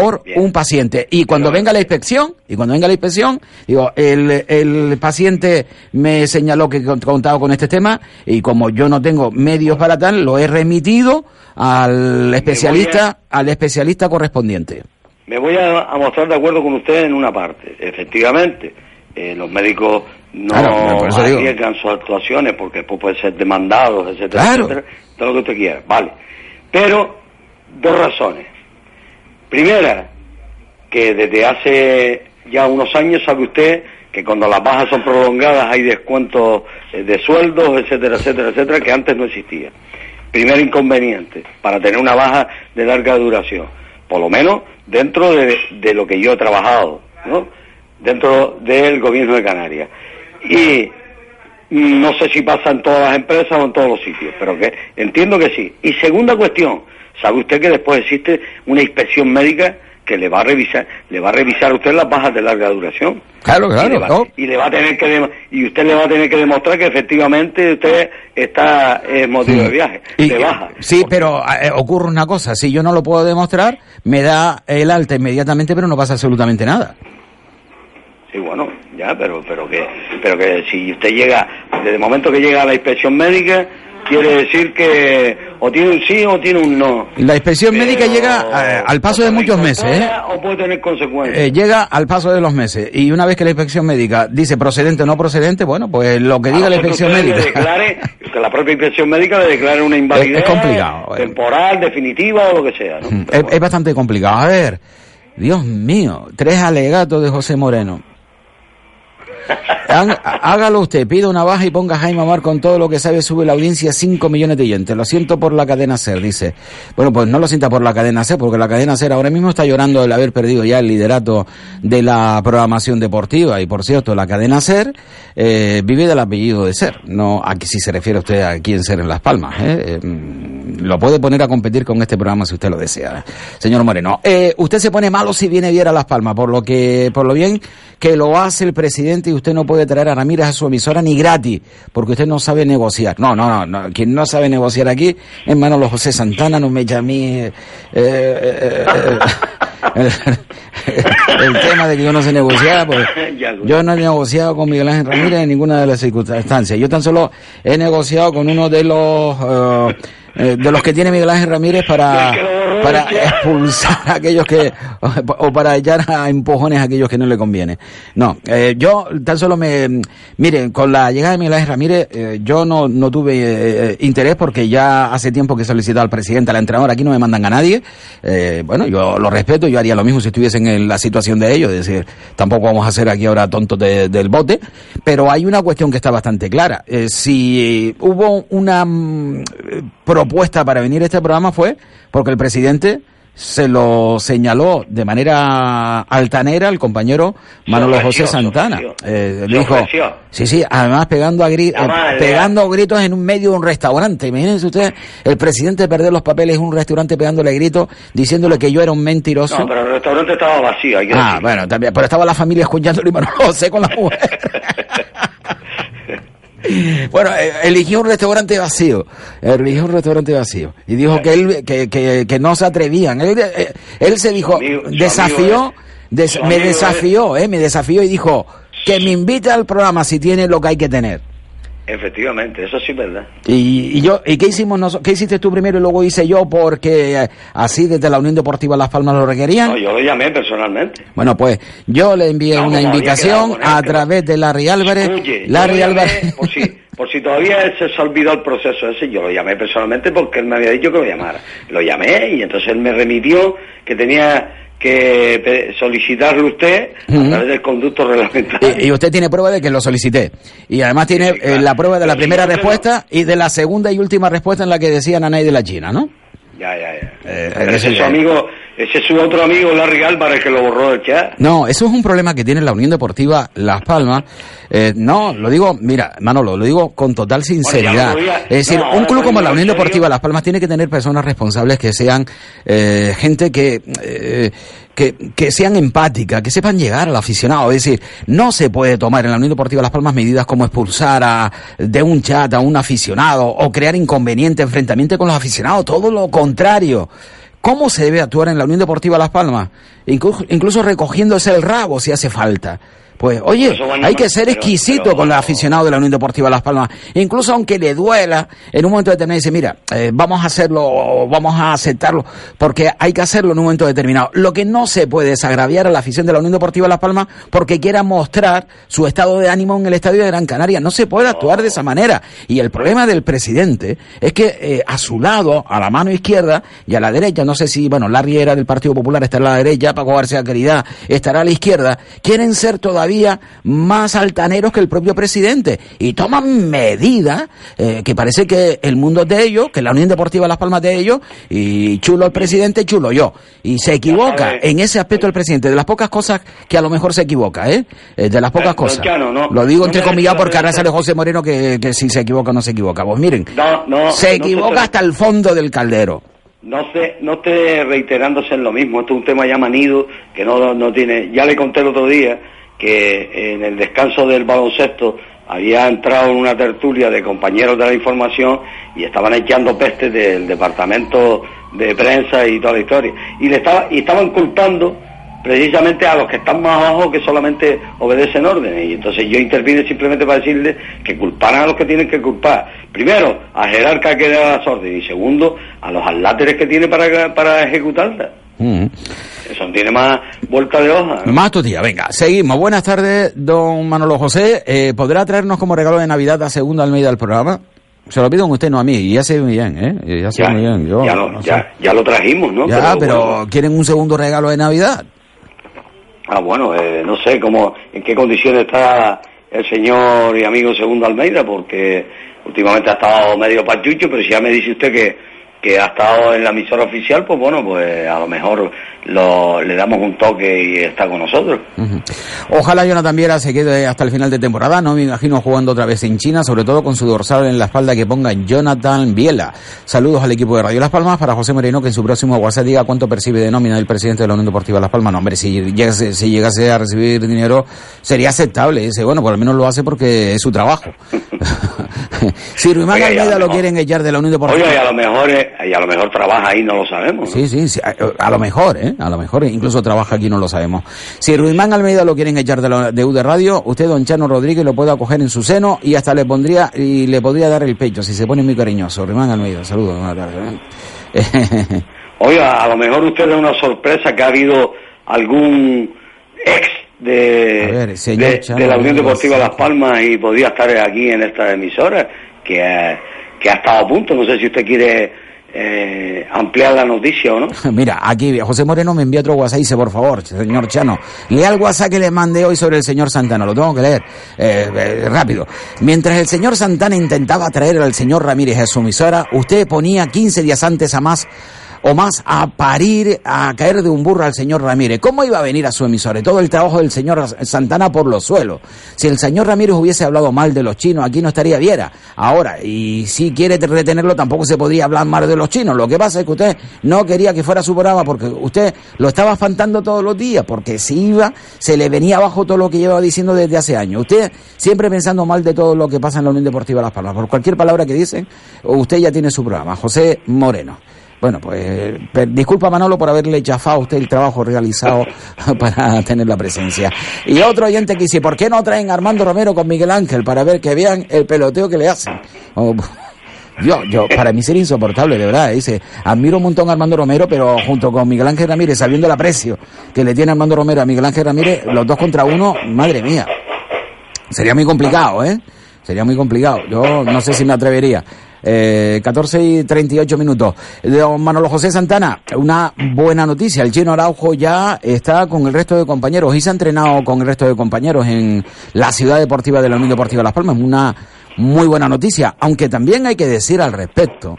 por un paciente. Y cuando venga la inspección, y cuando venga la inspección, digo, el, el paciente me señaló que cont- contaba con este tema, y como yo no tengo medios para tal, lo he remitido al especialista, al especialista correspondiente. Me voy a, a mostrar de acuerdo con usted en una parte. Efectivamente, eh, los médicos no Claro, digo. arriesgan sus actuaciones porque después pueden ser demandados, etcétera, Claro. etcétera, todo lo que usted quiera. Vale. Pero, dos razones. Primera, que desde hace ya unos años sabe usted que cuando las bajas son prolongadas hay descuentos eh, de sueldos, etcétera, etcétera, etcétera, que antes no existía. Primer inconveniente para tener una baja de larga duración, por lo menos dentro de, lo que yo he trabajado. Dentro del gobierno de Canarias. Y no sé si pasa en todas las empresas o en todos los sitios, pero que entiendo que sí. Y segunda cuestión, ¿sabe usted que después existe una inspección médica que le va a revisar, le va a revisar a usted las bajas de larga duración? Claro, y claro, le va, ¿no? y le va a tener que y usted le va a tener que demostrar que efectivamente usted está en motivo de viaje, Y- de baja. Sí, pero eh, ocurre una cosa, si yo no lo puedo demostrar, me da el alta inmediatamente, pero no pasa absolutamente nada. Sí, bueno, ya, pero pero que pero que si usted llega desde el momento que llega a la inspección médica quiere decir que o tiene un sí o tiene un no. La inspección Pero- médica llega eh, al paso de muchos meses, ¿eh? O puede tener consecuencias. Eh, llega al paso de los meses y una vez que la inspección médica dice procedente o no procedente, bueno, pues lo que diga la inspección médica. declare, que la propia inspección médica le declare una invalidez Es- es complicado, eh. temporal, definitiva o lo que sea. ¿no? Es, es bastante complicado. A ver, Dios mío, tres alegatos de José Moreno. Há- Hágalo usted, pida una baja y ponga a Jaime Amar con todo lo que sabe, sube la audiencia 5 millones de oyentes. Lo siento por la cadena SER, dice. Bueno, pues no lo sienta por la cadena SER, porque la cadena SER ahora mismo está llorando el haber perdido ya el liderato de la programación deportiva. Y por cierto, la cadena SER eh, vive del apellido de SER. No, aquí si se refiere usted a quién SER en Las Palmas. ¿eh? Eh, mm, lo puede poner a competir con este programa si usted lo desea. Señor Moreno, eh, usted se pone malo si viene bien a Las Palmas, por lo que, por lo bien que lo hace el presidente y usted no puede traer a Ramírez a su emisora ni gratis, porque usted no sabe negociar. No, no, no, no. quien no sabe negociar aquí es Manolo José Santana, no me a mí eh, eh, eh, el, el tema de que yo no sé negociar, pues yo no he negociado con Miguel Ángel Ramírez en ninguna de las circunstancias. Yo tan solo he negociado con uno de los eh, eh, de los que tiene Miguel Ángel Ramírez para para expulsar a aquellos que o para echar a empujones a aquellos que no le conviene. No, eh, yo tan solo me miren con la llegada de Miguel Ángel Ramírez eh, yo no no tuve eh, interés porque ya hace tiempo que he solicitado al presidente, al entrenador, aquí no me mandan a nadie. Bueno, yo lo respeto, yo haría lo mismo si estuviesen en la situación de ellos, es decir, tampoco vamos a ser aquí ahora tontos de- del bote, pero hay una cuestión que está bastante clara. Si hubo una mm, propuesta para venir a este programa fue porque el presidente se lo señaló de manera altanera al compañero Manolo ofreció, José Santana. Eh, dijo, ofreció. sí, sí, además pegando a gri- Además, eh, pegando gritos en un medio de un restaurante. Imagínense ustedes, el presidente perder los papeles en un restaurante pegándole gritos, diciéndole que yo era un mentiroso. No, pero el restaurante estaba vacío, hay que Ah, decir. bueno, también, pero estaba la familia escuchándolo y Manolo José con la mujer. Bueno, eh, eligió un restaurante vacío, eligió un restaurante vacío y dijo que él que, que, que no se atrevían. Él, eh, él se dijo, amigo- desafió, des- su me desafió, eh, me desafió y dijo que me invite al programa si tiene lo que hay que tener. Efectivamente, eso sí es verdad. Y, y yo, ¿y qué hicimos nosotros? ¿Qué hiciste tú primero y luego hice yo porque eh, así desde la Unión Deportiva Las Palmas lo requerían? No, yo lo llamé personalmente. Bueno, pues yo le envié No, una invitación él, a través de Larry Álvarez. Oye, Larry Álvarez. por si, por si todavía se se ha olvidado el proceso ese, yo lo llamé personalmente porque él me había dicho que lo llamara. Lo llamé y entonces él me remitió que tenía que solicitarle usted a través del conducto reglamentario. Y, y usted tiene prueba de que lo solicité. Y además tiene eh, la prueba de la primera respuesta y de la segunda y última respuesta en la que decían a nadie de la China, ¿no? Ya, ya, ya. Eh, es su amigo, Ese es su otro amigo, Larry Álvarez, que lo borró del chat. No, eso es un problema que tiene la Unión Deportiva Las Palmas. Eh, no, lo digo, mira, Manolo, lo digo con total sinceridad. Bueno, es decir, no, un club como la Unión. Deportiva Las Palmas tiene que tener personas responsables que sean eh, gente que, eh, que, que sean empáticas, que sepan llegar al aficionado. Es decir, no se puede tomar en la Unión Deportiva Las Palmas medidas como expulsar a, de un chat a un aficionado o crear inconveniente, enfrentamiento con los aficionados, todo lo contrario. ¿Cómo se debe actuar en la Unión Deportiva Las Palmas? Incluso, recogiéndose el rabo si hace falta. Pues, oye, hay que ser exquisito pero- con el aficionado de la Unión Deportiva Las Palmas. Incluso aunque le duela, en un momento determinado dice, mira, eh, vamos a hacerlo, vamos a aceptarlo, porque hay que hacerlo en un momento determinado. Lo que no se puede es agraviar a la afición de la Unión Deportiva Las Palmas porque quiera mostrar su estado de ánimo en el estadio de Gran Canaria. No se puede actuar de esa manera. Y el problema del presidente es que eh, a su lado, a la mano izquierda y a la derecha, no sé si, bueno, Larry era del Partido Popular, estará a la derecha, Paco García Caridad estará a la izquierda, quieren ser todavía más altaneros que el propio presidente y toman medidas eh, que parece que el mundo es de ellos, que la Unión Deportiva Las Palmas de ellos y chulo el presidente, chulo yo. Y se equivoca en ese aspecto el presidente, de las pocas cosas que a lo mejor se equivoca, ¿eh? Eh, de las pocas Eh, cosas. don Chano, no- Lo digo entre comillas porque ahora sale José Moreno que, que si se equivoca o no se equivoca. Pues miren, No, no. se equivoca hasta el fondo del caldero. No esté, no esté reiterándose en lo mismo. Esto es un tema ya manido que no, no tiene. Ya le conté el otro día que en el descanso del baloncesto había entrado en una tertulia de compañeros de la información y estaban echando pestes del departamento de prensa y toda la historia. Y le estaba, y estaban culpando precisamente a los que están más abajo que solamente obedecen órdenes. Y entonces yo intervine simplemente para decirles que culparan a los que tienen que culpar. Primero, a jerarca que da las órdenes. Y segundo, a los aláteres que tiene para, para ejecutarlas. Mm. Eso no tiene más vuelta de hoja. Más tu tía, venga, seguimos. Buenas tardes, don Manolo José. Eh, ¿Podrá traernos como regalo de Navidad a Segunda Almeida al programa? Se lo pido a usted, no a mí. Y ya sé muy bien, ¿eh? Ya sé Ya, muy bien. Yo, ya, lo, no sé. ya, ya lo trajimos, ¿no? Ya, pero, bueno, ¿quieren un segundo regalo de Navidad? ah, bueno, eh, no sé cómo, en qué condiciones está el señor y amigo Segundo Almeida, porque últimamente ha estado medio pachucho, pero si ya me dice usted que, que ha estado en la emisora oficial, pues bueno, pues a lo mejor lo, le damos un toque y está con nosotros. Ojalá Jonathan Viera se quede hasta el final de temporada. No me imagino jugando otra vez en China, sobre todo con su dorsal en la espalda que ponga Jonathan Viela. Saludos al equipo de Radio Las Palmas para José Moreno, que en su próximo WhatsApp diga cuánto percibe de nómina el presidente de la Unión Deportiva Las Palmas. No, hombre, si llegase, si llegase a recibir dinero sería aceptable. Dice, bueno, por lo menos lo hace porque es su trabajo. si Ruimán Almeida lo quieren echar de la Unión Deportiva. Oye, a lo mejor, y a lo mejor trabaja ahí, no lo sabemos. ¿no? Sí, sí, sí, a, a lo mejor, ¿eh? A lo mejor, incluso trabaja aquí, no lo sabemos. Si Ruimán Almeida lo quieren echar de, la, de U de Radio, usted, don Chano Rodríguez, lo puede acoger en su seno y hasta le pondría, y le podría dar el pecho, si se pone muy cariñoso. Ruimán Almeida, saludos, buenas tardes. ¿eh? Oiga, a lo mejor usted da una sorpresa que ha habido algún ex de, A ver, señor de, la Unión Deportiva. Las Palmas y podría estar aquí en esta emisora, que, que ha estado a punto. No sé si usted quiere eh, ampliar la noticia o no. Mira, aquí José Moreno me envía otro WhatsApp y dice, por favor, señor Chano, lea el WhatsApp que le mandé hoy sobre el señor Santana, lo tengo que leer eh, eh, rápido. Mientras el señor Santana intentaba traer al señor Ramírez a su emisora, usted ponía 15 días antes a más o más a parir, a caer de un burro al señor Ramírez. ¿Cómo iba a venir a su emisora? Todo el trabajo del señor Santana por los suelos. Si el señor Ramírez hubiese hablado mal de los chinos, aquí no estaría Viera. Ahora, y si quiere retenerlo, tampoco se podría hablar mal de los chinos. Lo que pasa es que usted no quería que fuera su programa porque usted lo estaba espantando todos los días, porque si iba, se le venía abajo todo lo que llevaba diciendo desde hace años. Usted siempre pensando mal de todo lo que pasa en la Unión Deportiva Las Palmas. Por cualquier palabra que dicen, usted ya tiene su programa. José Moreno. Bueno, pues disculpa Manolo por haberle chafado a usted el trabajo realizado para tener la presencia. Y otro oyente que dice, ¿por qué no traen a Armando Romero con Miguel Ángel para ver que vean el peloteo que le hacen? Oh, yo, yo, para mí sería insoportable, de verdad. Dice, admiro un montón a Armando Romero, pero junto con Miguel Ángel Ramírez, sabiendo el aprecio que le tiene Armando Romero a Miguel Ángel Ramírez, los dos contra uno, madre mía. Sería muy complicado, ¿eh? Sería muy complicado. Yo no sé si me atrevería. Eh, 14 y 38 minutos. Don Manolo José Santana, una buena noticia. El chino Araujo ya está con el resto de compañeros y se ha entrenado con el resto de compañeros en la ciudad deportiva de la Unión Deportiva Las Palmas. Una muy buena noticia. Aunque también hay que decir al respecto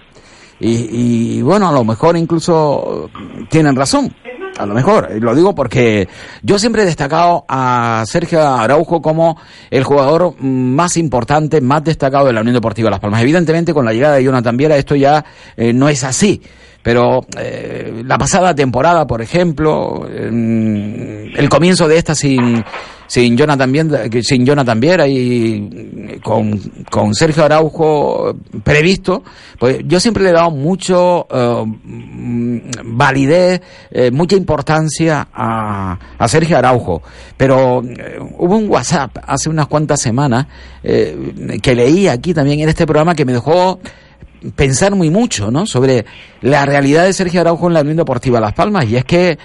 y, y bueno, a lo mejor incluso tienen razón. A lo mejor, lo digo porque yo siempre he destacado a Sergio Araujo como el jugador más importante, más destacado de la Unión Deportiva Las Palmas. Evidentemente, con la llegada de Jonathan Viera, esto ya eh, no es así. Pero eh, la pasada temporada, por ejemplo, el comienzo de esta sin, sin Jonathan, sin Viera y con, con Sergio Araujo previsto, pues yo siempre le he dado mucho uh, validez, eh, mucha importancia a, a, Sergio Araujo. Pero eh, hubo un WhatsApp hace unas cuantas semanas eh, que leí aquí también en este programa que me dejó pensar muy mucho, ¿no? Sobre la realidad de Sergio Araujo en la Unión Deportiva Las Palmas y es que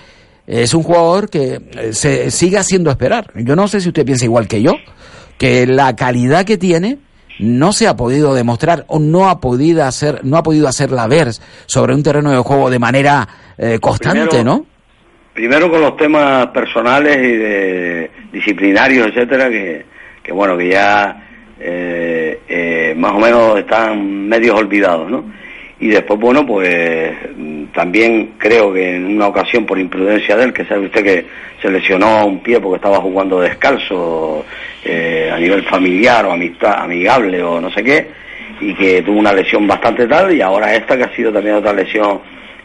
es un jugador que eh, se sigue haciendo esperar. Yo no sé si usted piensa igual que yo, que la calidad que tiene no se ha podido demostrar o no ha podido hacer, no ha podido hacerla ver sobre un terreno de juego de manera eh, constante, primero, ¿no? Primero con los temas personales y de disciplinarios, etcétera, que, que bueno, que ya eh, eh, más o menos están medios olvidados, ¿no? Y después, bueno, pues también creo que en una ocasión por imprudencia de él, que sabe usted que se lesionó un pie porque estaba jugando descalzo eh, a nivel familiar o amistad, amigable o no sé qué, y que tuvo una lesión bastante tal, y ahora esta que ha sido también otra lesión.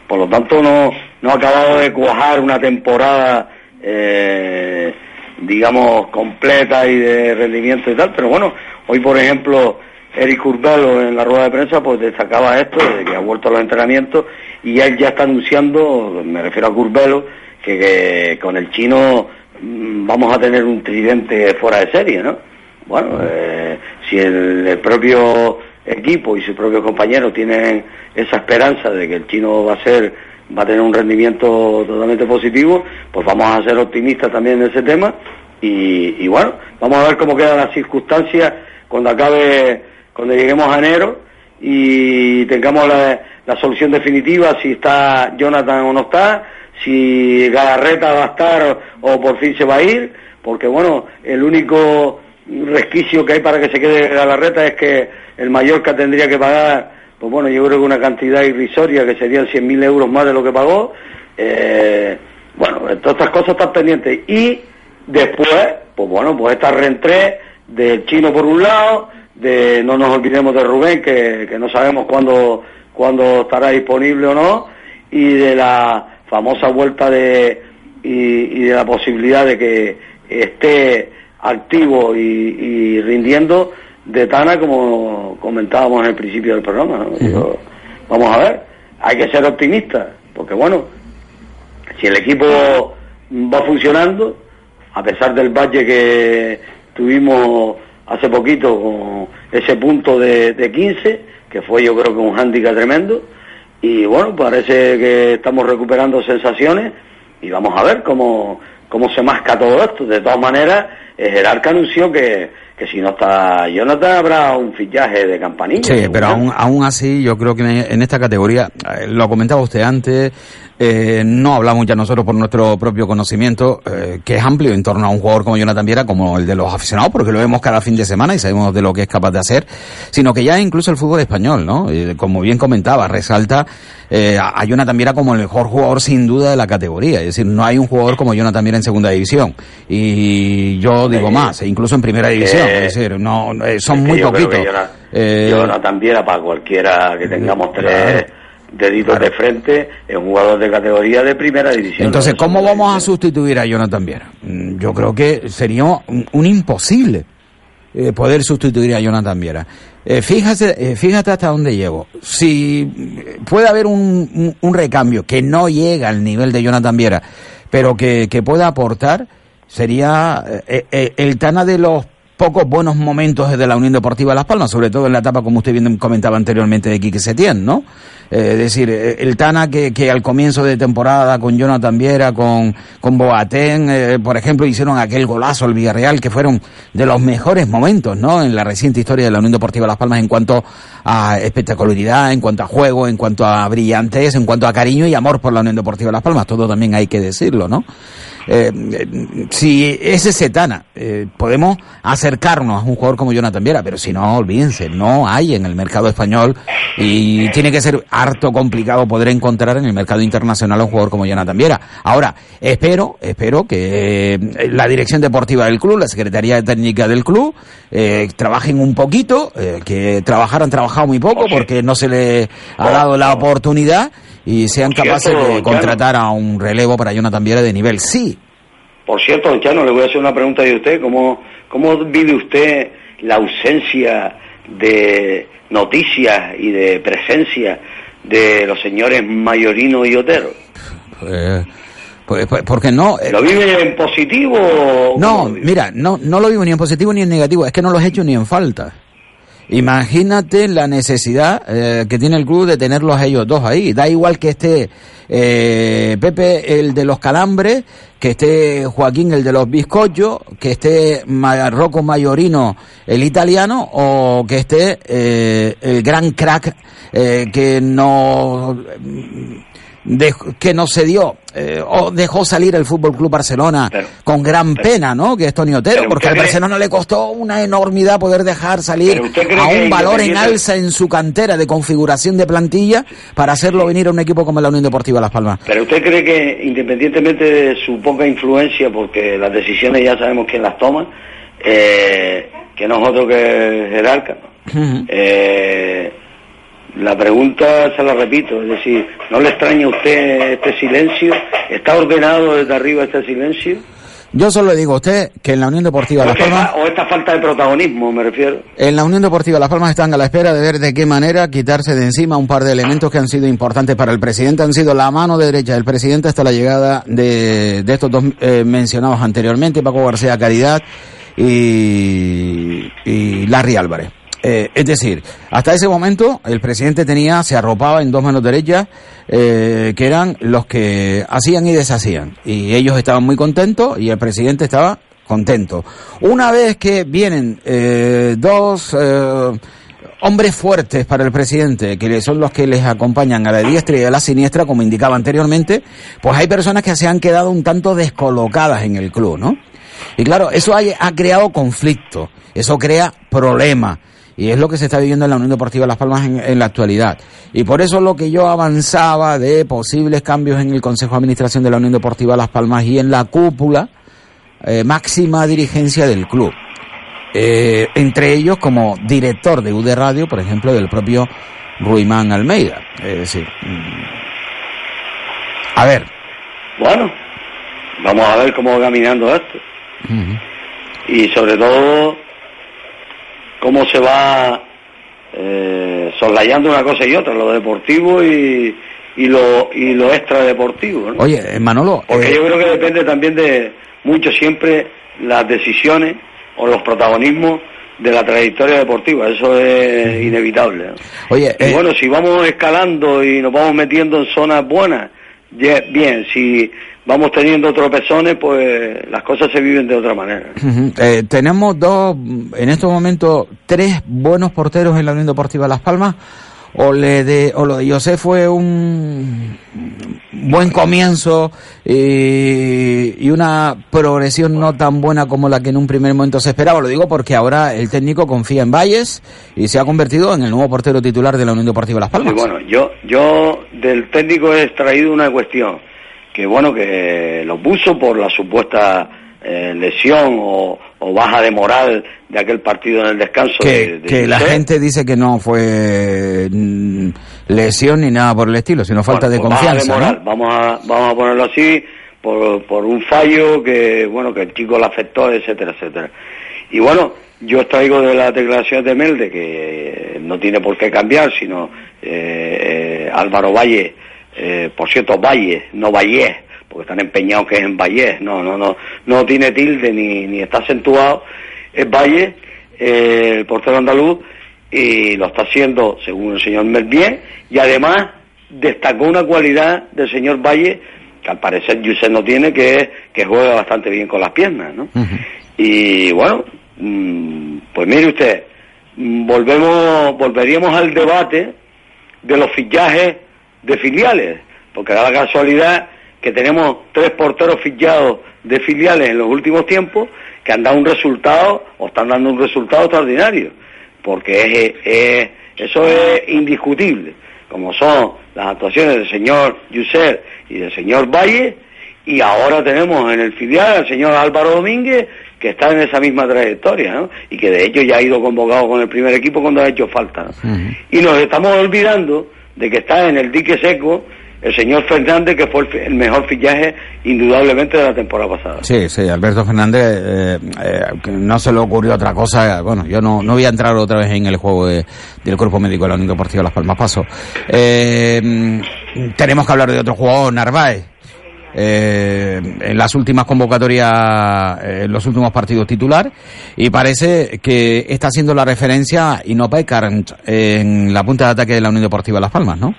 Por lo tanto, no, no ha acabado de cuajar una temporada, eh, digamos, completa y de rendimiento y tal, pero bueno, hoy por ejemplo Eric Curbelo en la rueda de prensa pues destacaba esto, de que ha vuelto a los entrenamientos y él ya está anunciando, me refiero a Curbelo, que, con el chino mmm, vamos a tener un tridente fuera de serie, ¿no? Bueno, eh, si el, propio equipo y sus propios compañeros tienen esa esperanza de que el chino va a ser va a tener un rendimiento totalmente positivo, pues vamos a ser optimistas también en ese tema y bueno, vamos a ver cómo quedan las circunstancias cuando acabe cuando lleguemos a enero y tengamos la, solución definitiva, si está Jonathan o no está, si Galarreta va a estar o, o por fin se va a ir, porque bueno, el único resquicio que hay para que se quede Galarreta es que el Mallorca tendría que pagar, pues bueno, yo creo que una cantidad irrisoria que serían 100.000 euros más de lo que pagó. Eh, bueno, todas estas cosas están pendientes. Y después, pues bueno, pues esta reentré del chino por un lado, de no nos olvidemos de Rubén, que, que no sabemos cuándo, cuándo estará disponible o no, y de la famosa vuelta de y, y de la posibilidad de que esté activo y, y, rindiendo de Tana como comentábamos en el principio del programa. ¿no? Yo, vamos a ver, hay que ser optimistas, porque bueno, si el equipo va funcionando, a pesar del valle que tuvimos hace poquito con ese punto de, de 15, que fue yo creo que un hándicap tremendo, y bueno, parece que estamos recuperando sensaciones y vamos a ver cómo, cómo se masca todo esto. De todas maneras, Gerarca anunció que, que si no está Jonathan habrá un fichaje de campanilla. Sí, pero aún, aún así yo creo que en esta categoría, lo comentaba usted antes, eh, no hablamos ya nosotros por nuestro propio conocimiento, eh, que es amplio en torno a un jugador como Jonathan Viera, como el de los aficionados, porque lo vemos cada fin de semana y sabemos de lo que es capaz de hacer, sino que ya incluso el fútbol español, ¿no? Eh, como bien comentaba, resalta eh, a Jonathan Viera como el mejor jugador sin duda de la categoría, es decir, no hay un jugador como Jonathan Viera en segunda división. Y yo digo más, incluso en primera división, es decir, no, son muy poquitos. Jonathan, Jonathan Viera para cualquiera que tengamos tres deditos claro. de frente en jugador de categoría de primera división. Entonces, ¿cómo vamos a sustituir a Jonathan Viera? Yo creo que sería un, un imposible eh, poder sustituir a Jonathan Viera. Eh, fíjate, eh, fíjate hasta dónde llego. Si puede haber un, un, un, recambio que no llega al nivel de Jonathan Viera, pero que, que pueda aportar, sería eh, el Tana de los pocos buenos momentos de la Unión Deportiva Las Palmas, sobre todo en la etapa, como usted bien comentaba anteriormente, de Quique Setién, ¿no? Eh, es decir, el Tana que, que al comienzo de temporada con Jonathan Viera, con, con Boateng, eh, por ejemplo, hicieron aquel golazo al Villarreal, que fueron de los mejores momentos, ¿no? En la reciente historia de la Unión Deportiva Las Palmas en cuanto a espectacularidad, en cuanto a juego, en cuanto a brillantez, en cuanto a cariño y amor por la Unión Deportiva Las Palmas, todo también hay que decirlo, ¿no? Eh, si ese Setana, eh, podemos acercarnos a un jugador como Jonathan Viera, pero si no, olvídense, no hay en el mercado español y tiene que ser harto complicado poder encontrar en el mercado internacional a un jugador como Jonathan Viera. Ahora, espero, espero que eh, la dirección deportiva del club, la Secretaría Técnica del club, eh, trabajen un poquito, eh, que trabajar han trabajado muy poco porque no se le ha dado la oportunidad y sean capaces de contratar a un relevo para Jonathan Viera de nivel. Sí, Por cierto, don Chano, le voy a hacer una pregunta de usted. ¿Cómo, cómo vive usted la ausencia de noticias y de presencia de los señores Mayorino y Otero? Eh, pues, pues, porque no. eh, ¿Lo vive en positivo? No, mira, no, no lo vivo ni en positivo ni en negativo, es que no los he hecho ni en falta. Imagínate la necesidad eh, que tiene el club de tenerlos a ellos dos ahí. Da igual que esté eh, Pepe, el de los calambres, que esté Joaquín, el de los bizcochos, que esté Ma- Rocco Mayorino, el italiano, o que esté eh, el gran crack eh, que no dej- que no se dio eh, o dejó salir el Fútbol Club Barcelona con gran pena, ¿no? Que es Toni Otero, porque al cree- Barcelona le costó una enormidad poder dejar salir a un valor en alza en su cantera de configuración de plantilla para hacerlo venir a un equipo como la Unión Deportiva Las Palmas. Pero usted cree que independientemente de su poca influencia, porque las decisiones ya sabemos quién las toma, eh, que no es otro que jerarca, ¿no? Eh, la pregunta se la repito, es decir, ¿no le extraña a usted este silencio? ¿Está ordenado desde arriba este silencio? Yo solo le digo a usted que en la Unión Deportiva ¿O, Las Palmas o esta falta de protagonismo, me refiero? En la Unión Deportiva Las Palmas están a la espera de ver de qué manera quitarse de encima un par de elementos que han sido importantes para el presidente. Han sido la mano derecha del presidente hasta la llegada de, de estos dos eh, mencionados anteriormente, Paco García Caridad y, y Larry Álvarez. Eh, es decir, hasta ese momento el presidente tenía, se arropaba en dos manos derechas, eh, que eran los que hacían y deshacían. Y ellos estaban muy contentos y el presidente estaba contento. Una vez que vienen eh, dos eh, hombres fuertes para el presidente, que son los que les acompañan a la diestra y a la siniestra, como indicaba anteriormente, pues hay personas que se han quedado un tanto descolocadas en el club, ¿no? Y claro, eso ha, ha creado conflicto, eso crea problemas. Y es lo que se está viviendo en la Unión Deportiva Las Palmas en, en la actualidad. Y por eso lo que yo avanzaba de posibles cambios en el Consejo de Administración de la Unión Deportiva Las Palmas y en la cúpula, eh, máxima dirigencia del club. Eh, entre ellos como director de UD Radio, por ejemplo, del propio Ruimán Almeida. Es decir, mm, a ver, Bueno, vamos a ver cómo va caminando esto. Y sobre todo, cómo se va eh, soslayando una cosa y otra, lo deportivo y, y lo y lo extradeportivo. ¿no? oye, Manolo, Porque eh, yo creo que depende también de mucho siempre las decisiones o los protagonismos de la trayectoria deportiva, eso es inevitable. ¿no? oye, Y eh, bueno, si vamos escalando y nos vamos metiendo en zonas buenas, bien, si vamos teniendo tropezones, pues las cosas se viven de otra manera. Eh, tenemos dos, en estos momentos, tres buenos porteros en la Unión Deportiva Las Palmas. O, le de, o lo de José fue un buen comienzo y, y una progresión no tan buena como la que en un primer momento se esperaba. Lo digo porque ahora el técnico confía en Valles y se ha convertido en el nuevo portero titular de la Unión Deportiva Las Palmas. Sí, bueno, yo, yo del técnico he extraído una cuestión, que bueno, que lo puso por la supuesta eh, lesión o, o baja de moral de aquel partido en el descanso. que, de- de que la gente dice que no fue mm, lesión ni nada por el estilo, sino falta de Bueno, pues confianza. de ¿no? moral, vamos a vamos a ponerlo así por, por un fallo que bueno que el chico le afectó etcétera etcétera y bueno yo traigo de las declaraciones de Melde que no tiene por qué cambiar sino eh, eh, Álvaro Valle eh, por cierto Valle no Valle porque están empeñados que es en Valle. No no no no tiene tilde ni, ni está acentuado. Es Valle eh, el portero andaluz y lo está haciendo según el señor Melbier y además destacó una cualidad del señor Valle que al parecer Yusef no tiene que es que juega bastante bien con las piernas ¿no? y bueno mm, pues mire usted mm, volvemos volveríamos al debate de los fichajes de filiales porque da la casualidad que tenemos tres porteros fichados de filiales en los últimos tiempos que han dado un resultado o están dando un resultado extraordinario, porque es, eso es indiscutible, como son las actuaciones del señor Yuser y del señor Valle, y ahora tenemos en el filial al señor Álvaro Domínguez, que está en esa misma trayectoria, ¿no? Y que de hecho ya ha ido convocado con el primer equipo cuando ha hecho falta, Y nos estamos olvidando de que está en el dique seco el señor Fernández, que fue el, mejor fichaje indudablemente de la temporada pasada. Sí, sí, Alberto Fernández eh, eh, no se le ocurrió otra cosa. Bueno, yo no, no voy a entrar otra vez en el juego del cuerpo médico de la Unión Deportiva Las Palmas Paso. Eh, tenemos que hablar de otro jugador, Narváez. En las últimas convocatorias, en los últimos partidos titular, y parece que está siendo la referencia y no en la punta de ataque de la Unión Deportiva Las Palmas, ¿no?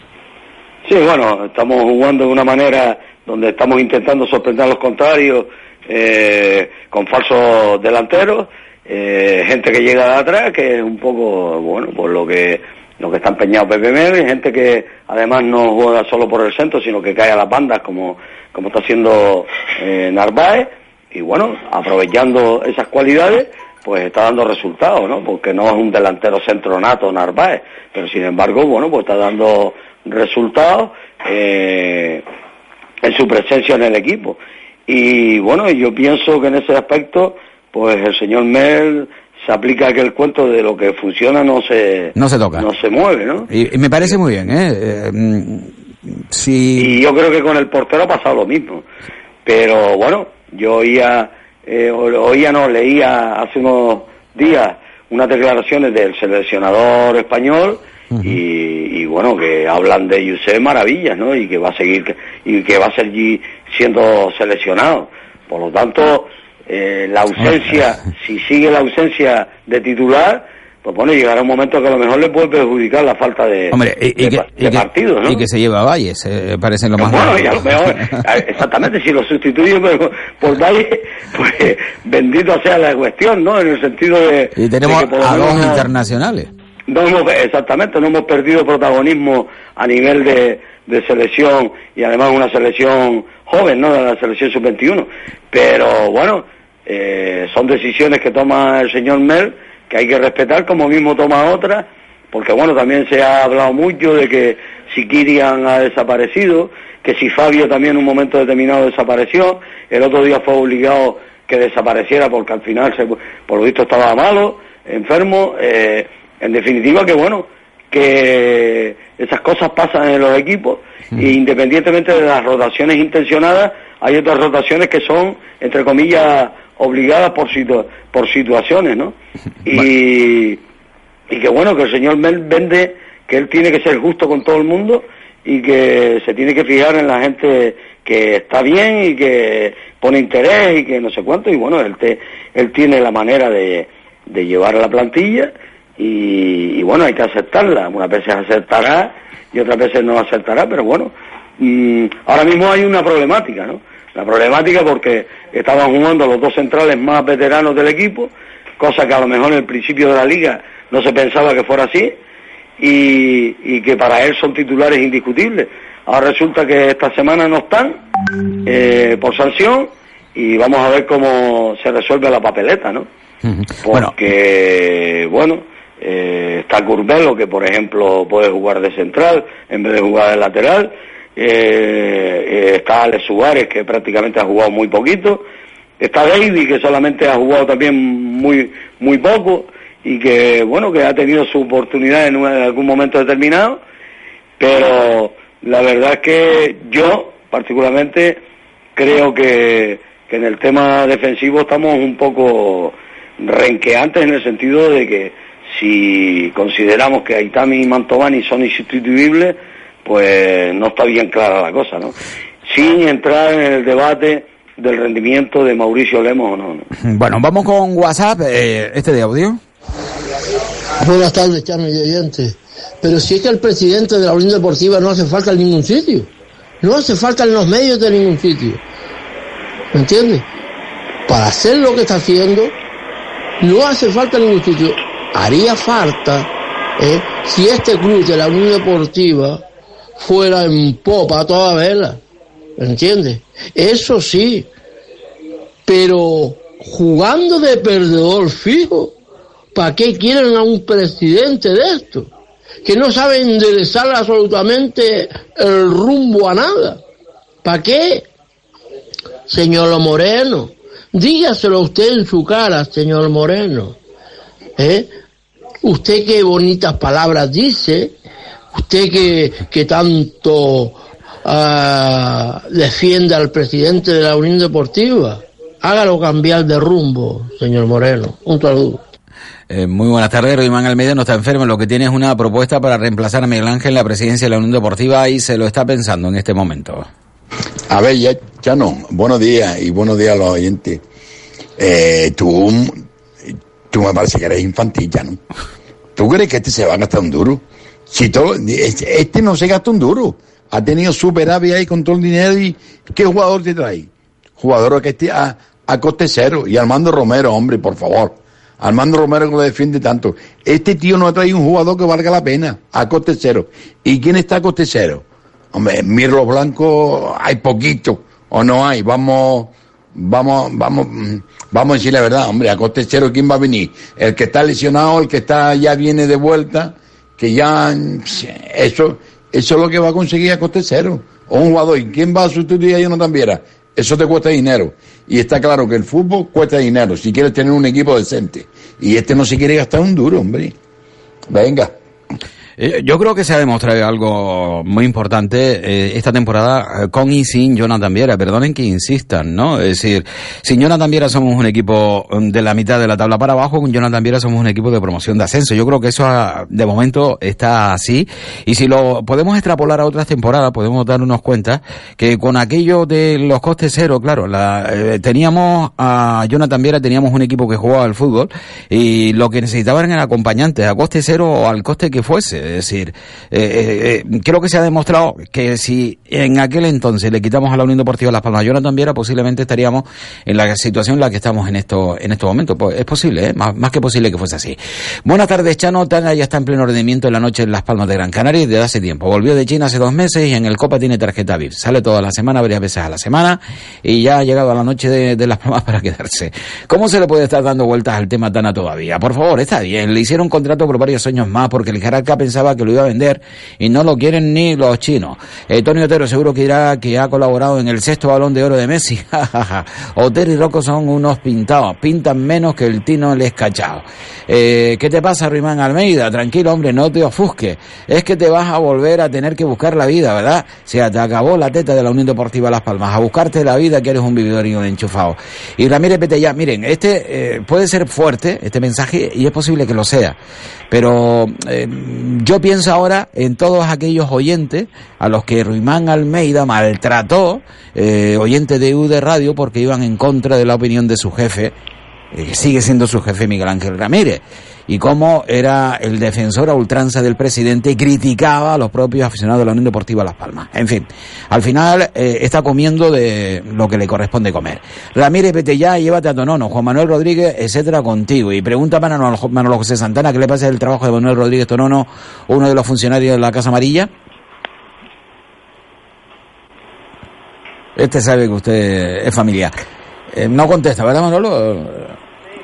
Sí, bueno, estamos jugando de una manera donde estamos intentando sorprender a los contrarios eh, con falsos delanteros, eh, gente que llega de atrás, que es un poco, bueno, por lo que lo que está empeñado Pepe Mel, gente que además no juega solo por el centro, sino que cae a las bandas como, como está haciendo eh, Narváez, y bueno, aprovechando esas cualidades, pues está dando resultados, ¿no? Porque no es un delantero centro nato Narváez, pero sin embargo, bueno, pues está dando resultados eh, en su presencia en el equipo. Y bueno, yo pienso que en ese aspecto, pues el señor Mel se aplica aquel cuento de lo que funciona no se no se toca no se mueve no y, me parece muy bien ¿eh? eh mm, y yo creo que con el portero ha pasado lo mismo pero bueno yo oía eh, oía no leía hace unos días unas declaraciones del seleccionador español y, bueno, que hablan de Yusef maravillas, ¿no? Y que va a seguir, y que va a seguir siendo seleccionado. Por lo tanto, eh, la ausencia, si sigue la ausencia de titular, pues bueno, llegará un momento que a lo mejor le puede perjudicar la falta de, partido, ¿no? Y que se lleva a Valles, eh, parece lo más Bueno, y a lo mejor, exactamente, si lo sustituye por, por Valles, pues bendito sea la cuestión, ¿no? En el sentido de... Y tenemos a dos internacionales no hemos, exactamente, no hemos perdido protagonismo a nivel de, selección y además una selección joven, ¿no? De la selección sub-21. Pero bueno, eh, son decisiones que toma el señor Mel que hay que respetar, como mismo toma otras, porque bueno, también se ha hablado mucho de que si Kirian ha desaparecido, que si Fabio también en un momento determinado desapareció, el otro día fue obligado que desapareciera porque al final, se, por lo visto, estaba malo, enfermo. Eh, en definitiva, que bueno, que esas cosas pasan en los equipos e independientemente de las rotaciones intencionadas, hay otras rotaciones que son, entre comillas, obligadas por, por situaciones, ¿no? Y, y que bueno, que el señor Mel vende que él tiene que ser justo con todo el mundo y que se tiene que fijar en la gente que está bien y que pone interés y que no sé cuánto y bueno, él, te, él tiene la manera de, de llevar a la plantilla y, bueno, hay que aceptarla. Unas veces aceptará y otras veces no aceptará, pero bueno, mm, ahora mismo hay una problemática, ¿no? La problemática porque estaban jugando los dos centrales más veteranos del equipo, cosa que a lo mejor en el principio de la liga no se pensaba que fuera así, y, que para él son titulares indiscutibles. Ahora resulta que esta semana no están eh, por sanción y vamos a ver cómo se resuelve la papeleta, ¿no? Porque, bueno eh, está Curbelo, que por ejemplo puede jugar de central en vez de jugar de lateral. Eh, eh, está Alex Suárez, que prácticamente ha jugado muy poquito. Está David, que solamente ha jugado también muy, muy poco y que, bueno, que ha tenido su oportunidad en, algún momento determinado. Pero la verdad es que yo, particularmente, creo que, que en el tema defensivo estamos un poco renqueantes en el sentido de que si consideramos que Aitami y Mantovani son insustituibles, pues no está bien clara la cosa, ¿no? Sin entrar en el debate del rendimiento de Mauricio Lemos o no. Bueno, vamos con WhatsApp, eh, este de audio. Buenas tardes, Charme y oyentes. Pero si es que el presidente de la Unión Deportiva no hace falta en ningún sitio. No hace falta en los medios de ningún sitio. ¿Me entiendes? Para hacer lo que está haciendo, no hace falta en ningún sitio haría falta ¿eh? si este club de la Unión Deportiva fuera en popa a toda vela. ¿entiendes? Eso sí, pero jugando de perdedor fijo, ¿para qué quieren a un presidente de esto? Que no sabe enderezar absolutamente el rumbo a nada. ¿Para qué? Señor Moreno, dígaselo usted en su cara, señor Moreno. ¿Eh? Usted qué bonitas palabras dice, usted que, que tanto ah, defiende al presidente de la Unión Deportiva, hágalo cambiar de rumbo, señor Moreno. Un saludo. Eh, muy buenas tardes, Rodimán Almeida no está enfermo, lo que tiene es una propuesta para reemplazar a Miguel Ángel en la presidencia de la Unión Deportiva y se lo está pensando en este momento. A ver, ya, Chano, buenos días y buenos días a los oyentes. Eh, tú, tú me parece que eres infantil, ya, ¿no? ¿Tú crees que este se va a gastar un duro? Si todo, este, este no se gasta un duro. Ha tenido superávit ahí con todo el dinero y ¿qué jugador te trae? Jugador que esté a, a coste cero. Y Armando Romero, hombre, por favor. Armando Romero que lo defiende tanto. Este tío no ha traído un jugador que valga la pena, a coste cero. ¿Y quién está a coste cero? Hombre, Mirlo Blanco hay poquito, o no hay. Vamos, vamos, vamos, mm, vamos a decir la verdad, hombre, a coste cero, ¿quién va a venir? El que está lesionado, el que está ya viene de vuelta, que ya, eso, eso es lo que va a conseguir a coste cero. O un jugador, ¿y quién va a sustituir a Jonathan Viera? Eso te cuesta dinero. Y está claro que el fútbol cuesta dinero si quieres tener un equipo decente. Y este no se quiere gastar un duro, hombre. Venga. Eh, Yo creo que se ha demostrado algo muy importante eh, esta temporada eh, con y sin Jonathan Viera. Perdonen que insistan, ¿no? Es decir, sin Jonathan Viera somos un equipo mm, de la mitad de la tabla para abajo, con Jonathan Viera somos un equipo de promoción de ascenso. Yo creo que eso ah, de momento está así. Y si lo podemos extrapolar a otras temporadas, podemos darnos cuenta que con aquello de los costes cero, claro, la, eh, teníamos a Jonathan Viera, teníamos un equipo que jugaba al fútbol y lo que necesitaban eran acompañantes a coste cero o al coste que fuese. Es decir, eh, eh, eh, creo que se ha demostrado que si en aquel entonces le quitamos a la Unión Deportiva Las Palmas Jonathan Viera, posiblemente estaríamos en la situación en la que estamos en esto, en estos momentos. Pues es posible, ¿eh? más, más que posible que fuese así. Buenas tardes, Chano. Tana ya está en pleno rendimiento en la noche en Las Palmas de Gran Canaria desde hace tiempo. Volvió de China hace dos meses y en el Copa tiene tarjeta VIP. Sale toda la semana, varias veces a la semana y ya ha llegado a la noche de, Las Palmas para quedarse. ¿Cómo se le puede estar dando vueltas al tema Tana todavía? Por favor, está bien. Le hicieron contrato por varios años más porque el jerarca pensaba que lo iba a vender y no lo quieren ni los chinos. Eh, Tony Otero seguro que dirá que ha colaborado en el sexto balón de oro de Messi. Otero y Rocco son unos pintados, pintan menos que el Tino les cachao. Eh, ¿Qué te pasa, Rimán Almeida? Tranquilo, hombre, no te ofusques. Es que te vas a volver a tener que buscar la vida, ¿verdad? O sea, te acabó la teta de la Unión Deportiva Las Palmas, a buscarte la vida que eres un vividor y un enchufado. Y Ramírez Petellá, miren, este eh, puede ser fuerte, este mensaje, y es posible que lo sea. Pero eh, yo pienso ahora en todos aquellos oyentes a los que Ruimán Almeida maltrató, eh, oyentes de U de Radio, porque iban en contra de la opinión de su jefe, eh, que sigue siendo su jefe Miguel Ángel Ramírez, y cómo era el defensor a ultranza del presidente y criticaba a los propios aficionados de la Unión Deportiva Las Palmas. En fin, al final eh, está comiendo de lo que le corresponde comer. Ramírez, vete llévate a Tonono, Juan Manuel Rodríguez, etcétera, contigo. Y pregunta a Manolo, Manolo José Santana qué le pasa el trabajo de Manuel Rodríguez Tonono, uno de los funcionarios de la Casa Amarilla. Este sabe que usted es familiar. Eh, no contesta, ¿verdad, Manolo?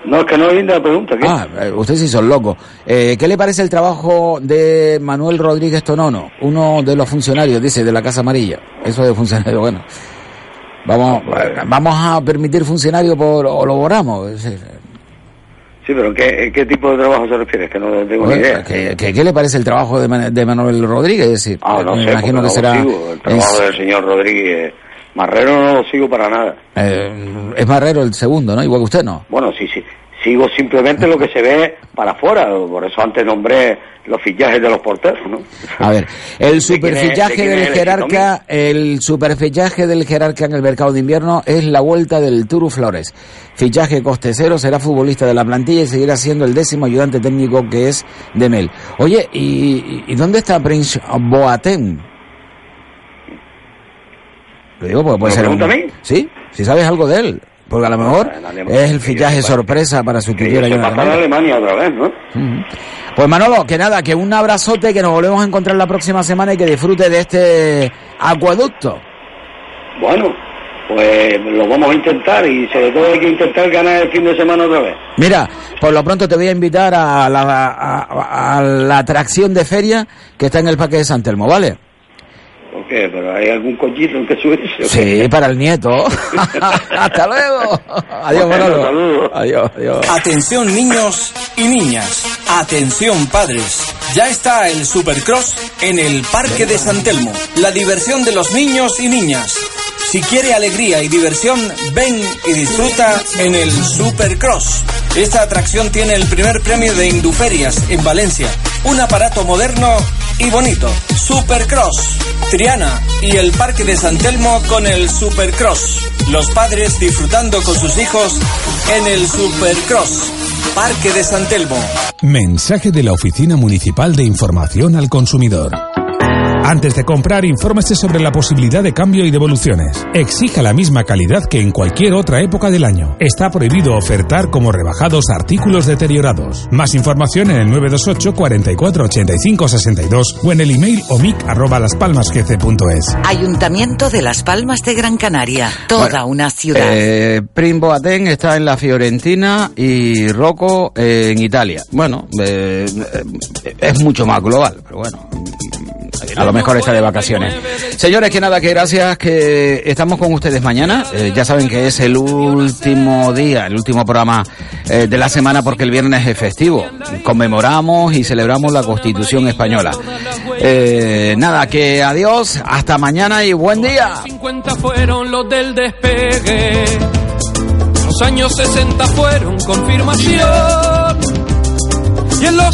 No, es que no viene la pregunta. ¿qué? Ah, eh, usted sí son loco. Eh, ¿Qué le parece el trabajo de Manuel Rodríguez Tonono, uno de los funcionarios, dice, de la Casa Amarilla? Eso de funcionario, bueno. Vamos, vamos a permitir funcionario por, o lo borramos. Decir, Sí, pero ¿qué, ¿qué tipo de trabajo se refiere? Es que no tengo ni idea. ¿qué, qué, qué le parece el trabajo de, de Manuel Rodríguez? Es decir, Ah, no me sé, imagino que será... El trabajo es, del señor Rodríguez Marrero no lo sigo para nada. eh, es Marrero el segundo, ¿no? Igual que usted, ¿no? Bueno, sí, sí. Sigo simplemente lo que se ve para afuera. Por eso antes nombré los fichajes de los porteros, ¿no? A ver, el ¿De quién es- de superfichaje del el jerarca, el superfichaje del jerarca en el mercado de invierno es la vuelta del Turu Flores. Fichaje coste cero, será futbolista de la plantilla y seguirá siendo el décimo ayudante técnico que es de Mel. Oye, ¿y, y dónde está Prince Boateng? Lo digo porque puede ¿Me ser un... pregunta a mí? ¿Sí? Si sabes algo de él. Porque a lo mejor en Alemania, es el fichaje sorpresa para sustituir a Jonathan pasa a Miller. Alemania otra vez, ¿no? Pues Manolo, que nada, que un abrazote, que nos volvemos a encontrar la próxima semana y que disfrute de este acueducto. Bueno, pues lo vamos a intentar y sobre todo hay que intentar ganar el fin de semana otra vez. Mira, por lo pronto te voy a invitar a la, a, a la atracción de feria que está en el Parque de San Telmo, ¿vale? ¿Por qué? ¿Pero hay algún cochito en que subirse? Sí, para el nieto. Hasta luego. Adiós, Bueno, Manolo. saludos. Adiós, adiós. Atención niños y niñas. Atención padres. Ya está el Supercross en el Parque de San Telmo. La diversión de los niños y niñas. Si quiere alegría y diversión, ven y disfruta en el Supercross. Esta atracción tiene el primer premio de Induferias en Valencia. Un aparato moderno y bonito. Supercross. Triana y el Parque de San Telmo con el Supercross. Los padres disfrutando con sus hijos en el Supercross. Parque de San Telmo. Mensaje de la Oficina Municipal de Información al Consumidor. Antes de comprar, infórmese sobre la posibilidad de cambio y devoluciones. Exija la misma calidad que en cualquier otra época del año. Está prohibido ofertar como rebajados artículos deteriorados. Más información en el 928 44 85 62 o en el email omic arroba laspalmasgc.es. Ayuntamiento de Las Palmas de Gran Canaria. Toda Bueno, una ciudad. Eh, Prim Boateng está en la Fiorentina y Rocco eh, en Italia. Bueno, eh, eh, es mucho más global, pero bueno. A lo mejor está de vacaciones. Señores, que nada, que gracias, que estamos con ustedes mañana. Eh, ya saben que es el último día, el último programa eh, de la semana porque el viernes es festivo. Conmemoramos y celebramos la Constitución Española. Eh, nada, que adiós, hasta mañana y buen día. 50 fueron los del despegue. Los años 60 fueron confirmación. Y en los